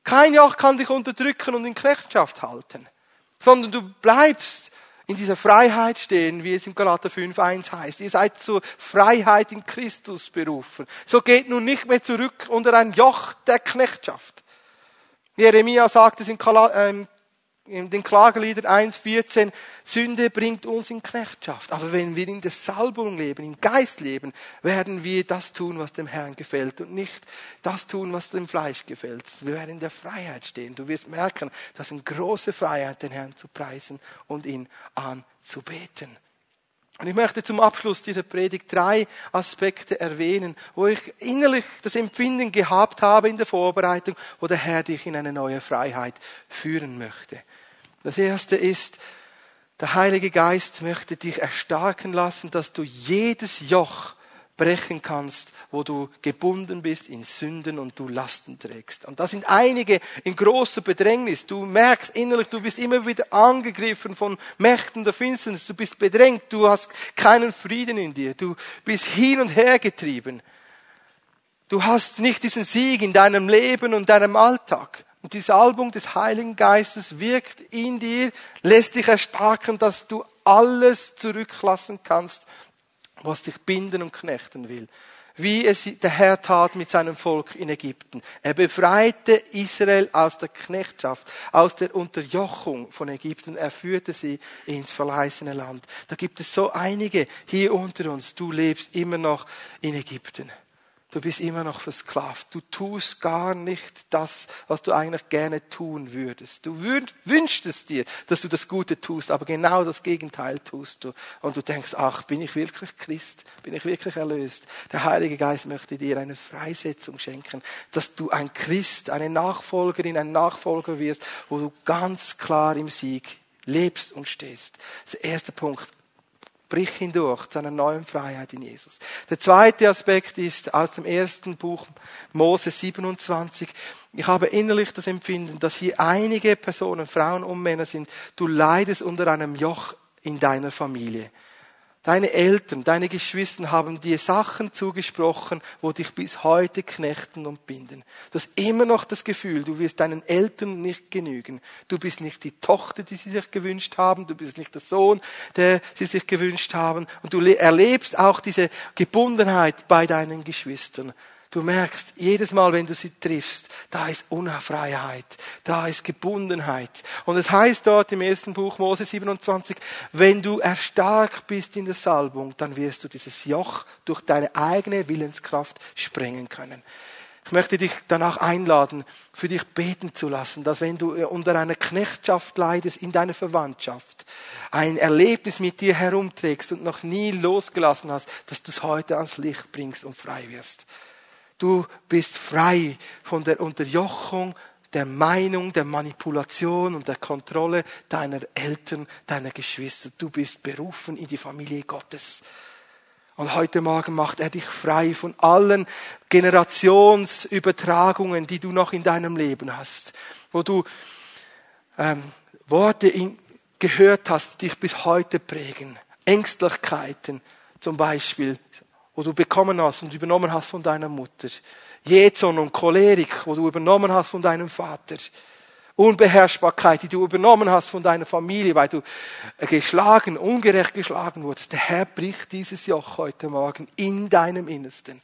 Kein Joch kann dich unterdrücken und in Knechtschaft halten sondern du bleibst in dieser Freiheit stehen, wie es im Galater 5.1 heißt. Ihr seid zur Freiheit in Christus berufen. So geht nun nicht mehr zurück unter ein Joch der Knechtschaft. Jeremia sagt es in ähm, in den Klageliedern 1,14, Sünde bringt uns in Knechtschaft. Aber wenn wir in der Salbung leben, im Geist leben, werden wir das tun, was dem Herrn gefällt und nicht das tun, was dem Fleisch gefällt. Wir werden in der Freiheit stehen. Du wirst merken, das ist eine große Freiheit, den Herrn zu preisen und ihn anzubeten. Und ich möchte zum Abschluss dieser Predigt drei Aspekte erwähnen, wo ich innerlich das Empfinden gehabt habe in der Vorbereitung, wo der Herr dich in eine neue Freiheit führen möchte. Das erste ist, der Heilige Geist möchte dich erstarken lassen, dass du jedes Joch brechen kannst, wo du gebunden bist in Sünden und du Lasten trägst. Und da sind einige in großer Bedrängnis. Du merkst innerlich, du bist immer wieder angegriffen von Mächten der Finsternis. Du bist bedrängt. Du hast keinen Frieden in dir. Du bist hin und her getrieben. Du hast nicht diesen Sieg in deinem Leben und deinem Alltag. Und die Salbung des Heiligen Geistes wirkt in dir, lässt dich erstarken, dass du alles zurücklassen kannst, was dich binden und knechten will. Wie es der Herr tat mit seinem Volk in Ägypten. Er befreite Israel aus der Knechtschaft, aus der Unterjochung von Ägypten. Er führte sie ins verheißene Land. Da gibt es so einige hier unter uns. Du lebst immer noch in Ägypten. Du bist immer noch versklavt. Du tust gar nicht das, was du eigentlich gerne tun würdest. Du wünschst es dir, dass du das Gute tust, aber genau das Gegenteil tust du. Und du denkst, ach, bin ich wirklich Christ? Bin ich wirklich erlöst? Der Heilige Geist möchte dir eine Freisetzung schenken, dass du ein Christ, eine Nachfolgerin, ein Nachfolger wirst, wo du ganz klar im Sieg lebst und stehst. Das ist der erste Punkt. Brich hindurch zu einer neuen Freiheit in Jesus. Der zweite Aspekt ist aus dem ersten Buch Mose 27. Ich habe innerlich das Empfinden, dass hier einige Personen, Frauen und Männer sind, du leidest unter einem Joch in deiner Familie. Deine Eltern, deine Geschwister haben dir Sachen zugesprochen, wo dich bis heute knechten und binden. Du hast immer noch das Gefühl, du wirst deinen Eltern nicht genügen. Du bist nicht die Tochter, die sie sich gewünscht haben. Du bist nicht der Sohn, der sie sich gewünscht haben. Und du erlebst auch diese Gebundenheit bei deinen Geschwistern. Du merkst, jedes Mal, wenn du sie triffst, da ist Unfreiheit, da ist Gebundenheit. Und es heißt dort im ersten Buch Mose 27, wenn du erstarkt bist in der Salbung, dann wirst du dieses Joch durch deine eigene Willenskraft sprengen können. Ich möchte dich danach einladen, für dich beten zu lassen, dass wenn du unter einer Knechtschaft leidest in deiner Verwandtschaft, ein Erlebnis mit dir herumträgst und noch nie losgelassen hast, dass du es heute ans Licht bringst und frei wirst. Du bist frei von der Unterjochung, der Meinung, der Manipulation und der Kontrolle deiner Eltern, deiner Geschwister. Du bist berufen in die Familie Gottes. Und heute Morgen macht er dich frei von allen Generationsübertragungen, die du noch in deinem Leben hast, wo du ähm, Worte in, gehört hast, die dich bis heute prägen. Ängstlichkeiten zum Beispiel wo du bekommen hast und übernommen hast von deiner Mutter. Jezon und Cholerik, wo du übernommen hast von deinem Vater. Unbeherrschbarkeit, die du übernommen hast von deiner Familie, weil du geschlagen, ungerecht geschlagen wurdest. Der Herr bricht dieses Joch heute Morgen in deinem Innersten.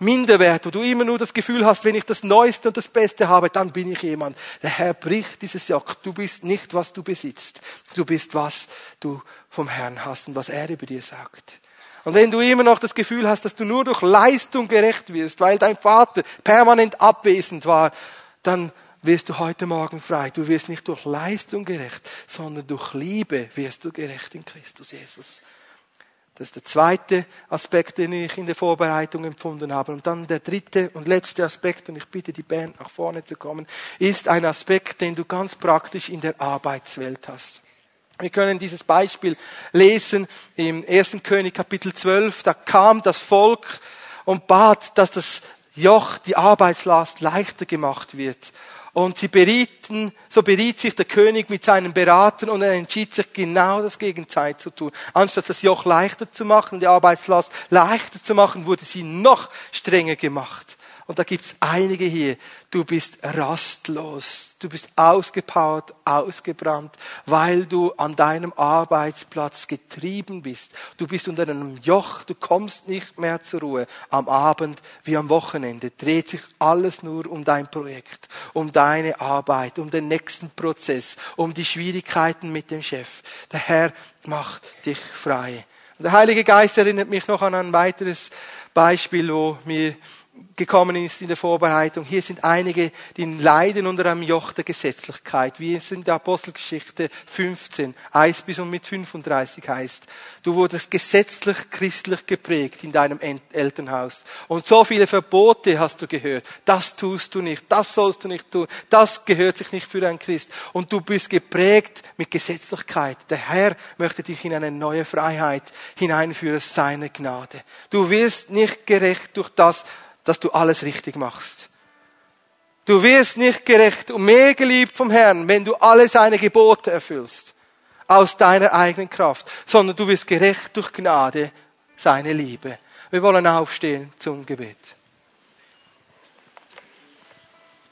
Minderwert, wo du immer nur das Gefühl hast, wenn ich das Neueste und das Beste habe, dann bin ich jemand. Der Herr bricht dieses Joch. Du bist nicht, was du besitzt. Du bist, was du vom Herrn hast und was er über dir sagt. Und wenn du immer noch das Gefühl hast, dass du nur durch Leistung gerecht wirst, weil dein Vater permanent abwesend war, dann wirst du heute Morgen frei. Du wirst nicht durch Leistung gerecht, sondern durch Liebe wirst du gerecht in Christus Jesus. Das ist der zweite Aspekt, den ich in der Vorbereitung empfunden habe. Und dann der dritte und letzte Aspekt, und ich bitte die Band nach vorne zu kommen, ist ein Aspekt, den du ganz praktisch in der Arbeitswelt hast. Wir können dieses Beispiel lesen im 1. König Kapitel 12. Da kam das Volk und bat, dass das Joch, die Arbeitslast leichter gemacht wird. Und sie berieten, so beriet sich der König mit seinen Beratern und er entschied sich genau das Gegenteil zu tun. Anstatt das Joch leichter zu machen, die Arbeitslast leichter zu machen, wurde sie noch strenger gemacht. Und da gibt's einige hier. Du bist rastlos. Du bist ausgepowert, ausgebrannt, weil du an deinem Arbeitsplatz getrieben bist. Du bist unter einem Joch. Du kommst nicht mehr zur Ruhe. Am Abend wie am Wochenende dreht sich alles nur um dein Projekt, um deine Arbeit, um den nächsten Prozess, um die Schwierigkeiten mit dem Chef. Der Herr macht dich frei. Der Heilige Geist erinnert mich noch an ein weiteres Beispiel, wo mir gekommen ist in der Vorbereitung. Hier sind einige, die leiden unter einem Joch der Gesetzlichkeit, wie es in der Apostelgeschichte 15, 1 bis und mit 35 heißt. Du wurdest gesetzlich christlich geprägt in deinem Elternhaus. Und so viele Verbote hast du gehört. Das tust du nicht, das sollst du nicht tun, das gehört sich nicht für einen Christ. Und du bist geprägt mit Gesetzlichkeit. Der Herr möchte dich in eine neue Freiheit hineinführen, seine Gnade. Du wirst nicht gerecht durch das, dass du alles richtig machst. Du wirst nicht gerecht und mehr geliebt vom Herrn, wenn du alle seine Gebote erfüllst, aus deiner eigenen Kraft, sondern du wirst gerecht durch Gnade, seine Liebe. Wir wollen aufstehen zum Gebet.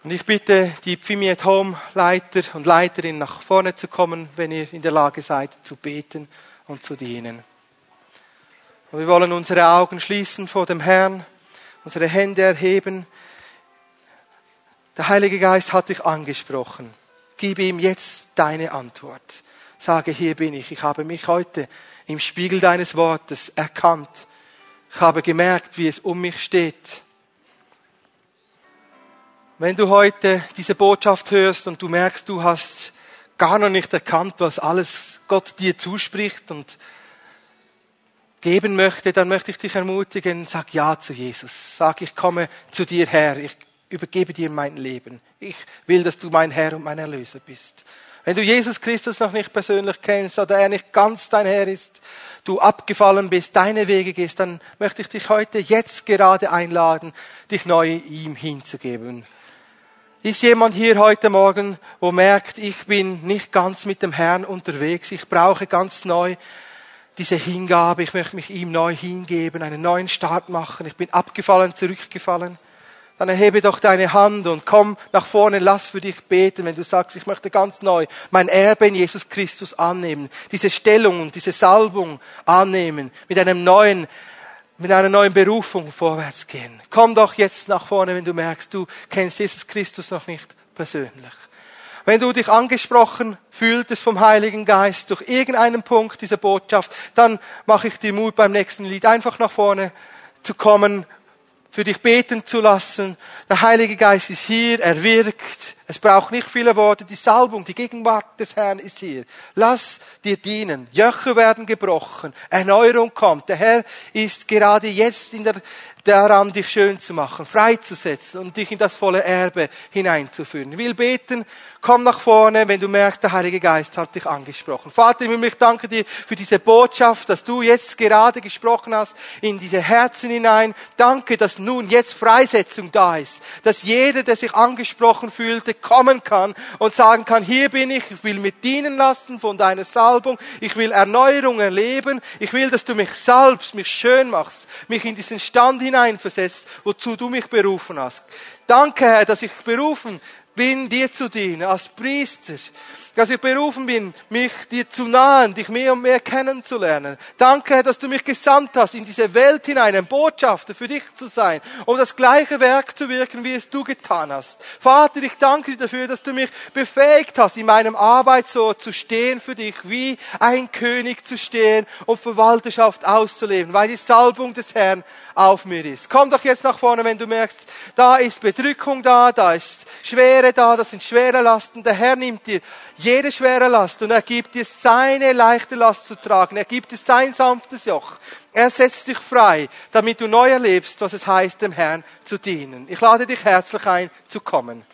Und ich bitte die Pfimi at Home Leiter und Leiterin nach vorne zu kommen, wenn ihr in der Lage seid zu beten und zu dienen. Und wir wollen unsere Augen schließen vor dem Herrn, unsere Hände erheben. Der Heilige Geist hat dich angesprochen. Gib ihm jetzt deine Antwort. Sage, hier bin ich. Ich habe mich heute im Spiegel deines Wortes erkannt. Ich habe gemerkt, wie es um mich steht. Wenn du heute diese Botschaft hörst und du merkst, du hast gar noch nicht erkannt, was alles Gott dir zuspricht und geben möchte, dann möchte ich dich ermutigen, sag Ja zu Jesus. Sag, ich komme zu dir her, ich übergebe dir mein Leben. Ich will, dass du mein Herr und mein Erlöser bist. Wenn du Jesus Christus noch nicht persönlich kennst oder er nicht ganz dein Herr ist, du abgefallen bist, deine Wege gehst, dann möchte ich dich heute jetzt gerade einladen, dich neu ihm hinzugeben. Ist jemand hier heute Morgen, wo merkt, ich bin nicht ganz mit dem Herrn unterwegs, ich brauche ganz neu diese Hingabe, ich möchte mich ihm neu hingeben, einen neuen Start machen, ich bin abgefallen, zurückgefallen dann erhebe doch deine Hand und komm nach vorne, lass für dich beten, wenn du sagst, ich möchte ganz neu mein Erbe in Jesus Christus annehmen, diese Stellung und diese Salbung annehmen, mit einem neuen, mit einer neuen Berufung vorwärts gehen. Komm doch jetzt nach vorne, wenn du merkst, du kennst Jesus Christus noch nicht persönlich. Wenn du dich angesprochen fühltest vom Heiligen Geist durch irgendeinen Punkt dieser Botschaft, dann mache ich dir Mut beim nächsten Lied einfach nach vorne zu kommen für dich beten zu lassen. Der Heilige Geist ist hier, er wirkt. Es braucht nicht viele Worte. Die Salbung, die Gegenwart des Herrn ist hier. Lass dir dienen. Jöche werden gebrochen. Erneuerung kommt. Der Herr ist gerade jetzt in der, daran, dich schön zu machen, freizusetzen und dich in das volle Erbe hineinzuführen. Ich will beten, komm nach vorne, wenn du merkst, der Heilige Geist hat dich angesprochen. Vater, ich danke dir für diese Botschaft, dass du jetzt gerade gesprochen hast in diese Herzen hinein. Danke, dass nun jetzt Freisetzung da ist, dass jeder, der sich angesprochen fühlte, kommen kann und sagen kann, hier bin ich, ich will mit dienen lassen von deiner Salbung, ich will Erneuerung erleben, ich will, dass du mich salbst, mich schön machst, mich in diesen Stand hinein hineinversetzt, wozu du mich berufen hast. Danke, Herr, dass ich berufen bin, dir zu dienen, als Priester, dass ich berufen bin, mich dir zu nahen, dich mehr und mehr kennenzulernen. Danke, dass du mich gesandt hast, in diese Welt hinein, ein Botschafter für dich zu sein, um das gleiche Werk zu wirken, wie es du getan hast. Vater, ich danke dir dafür, dass du mich befähigt hast, in meinem Arbeitsort zu stehen für dich, wie ein König zu stehen und Verwalterschaft auszuleben, weil die Salbung des Herrn auf mir ist. Komm doch jetzt nach vorne, wenn du merkst, da ist Bedrückung da, da ist Schwere da, das sind schwere Lasten. Der Herr nimmt dir jede schwere Last und er gibt dir seine leichte Last zu tragen. Er gibt dir sein sanftes Joch. Er setzt dich frei, damit du neu erlebst, was es heißt, dem Herrn zu dienen. Ich lade dich herzlich ein, zu kommen.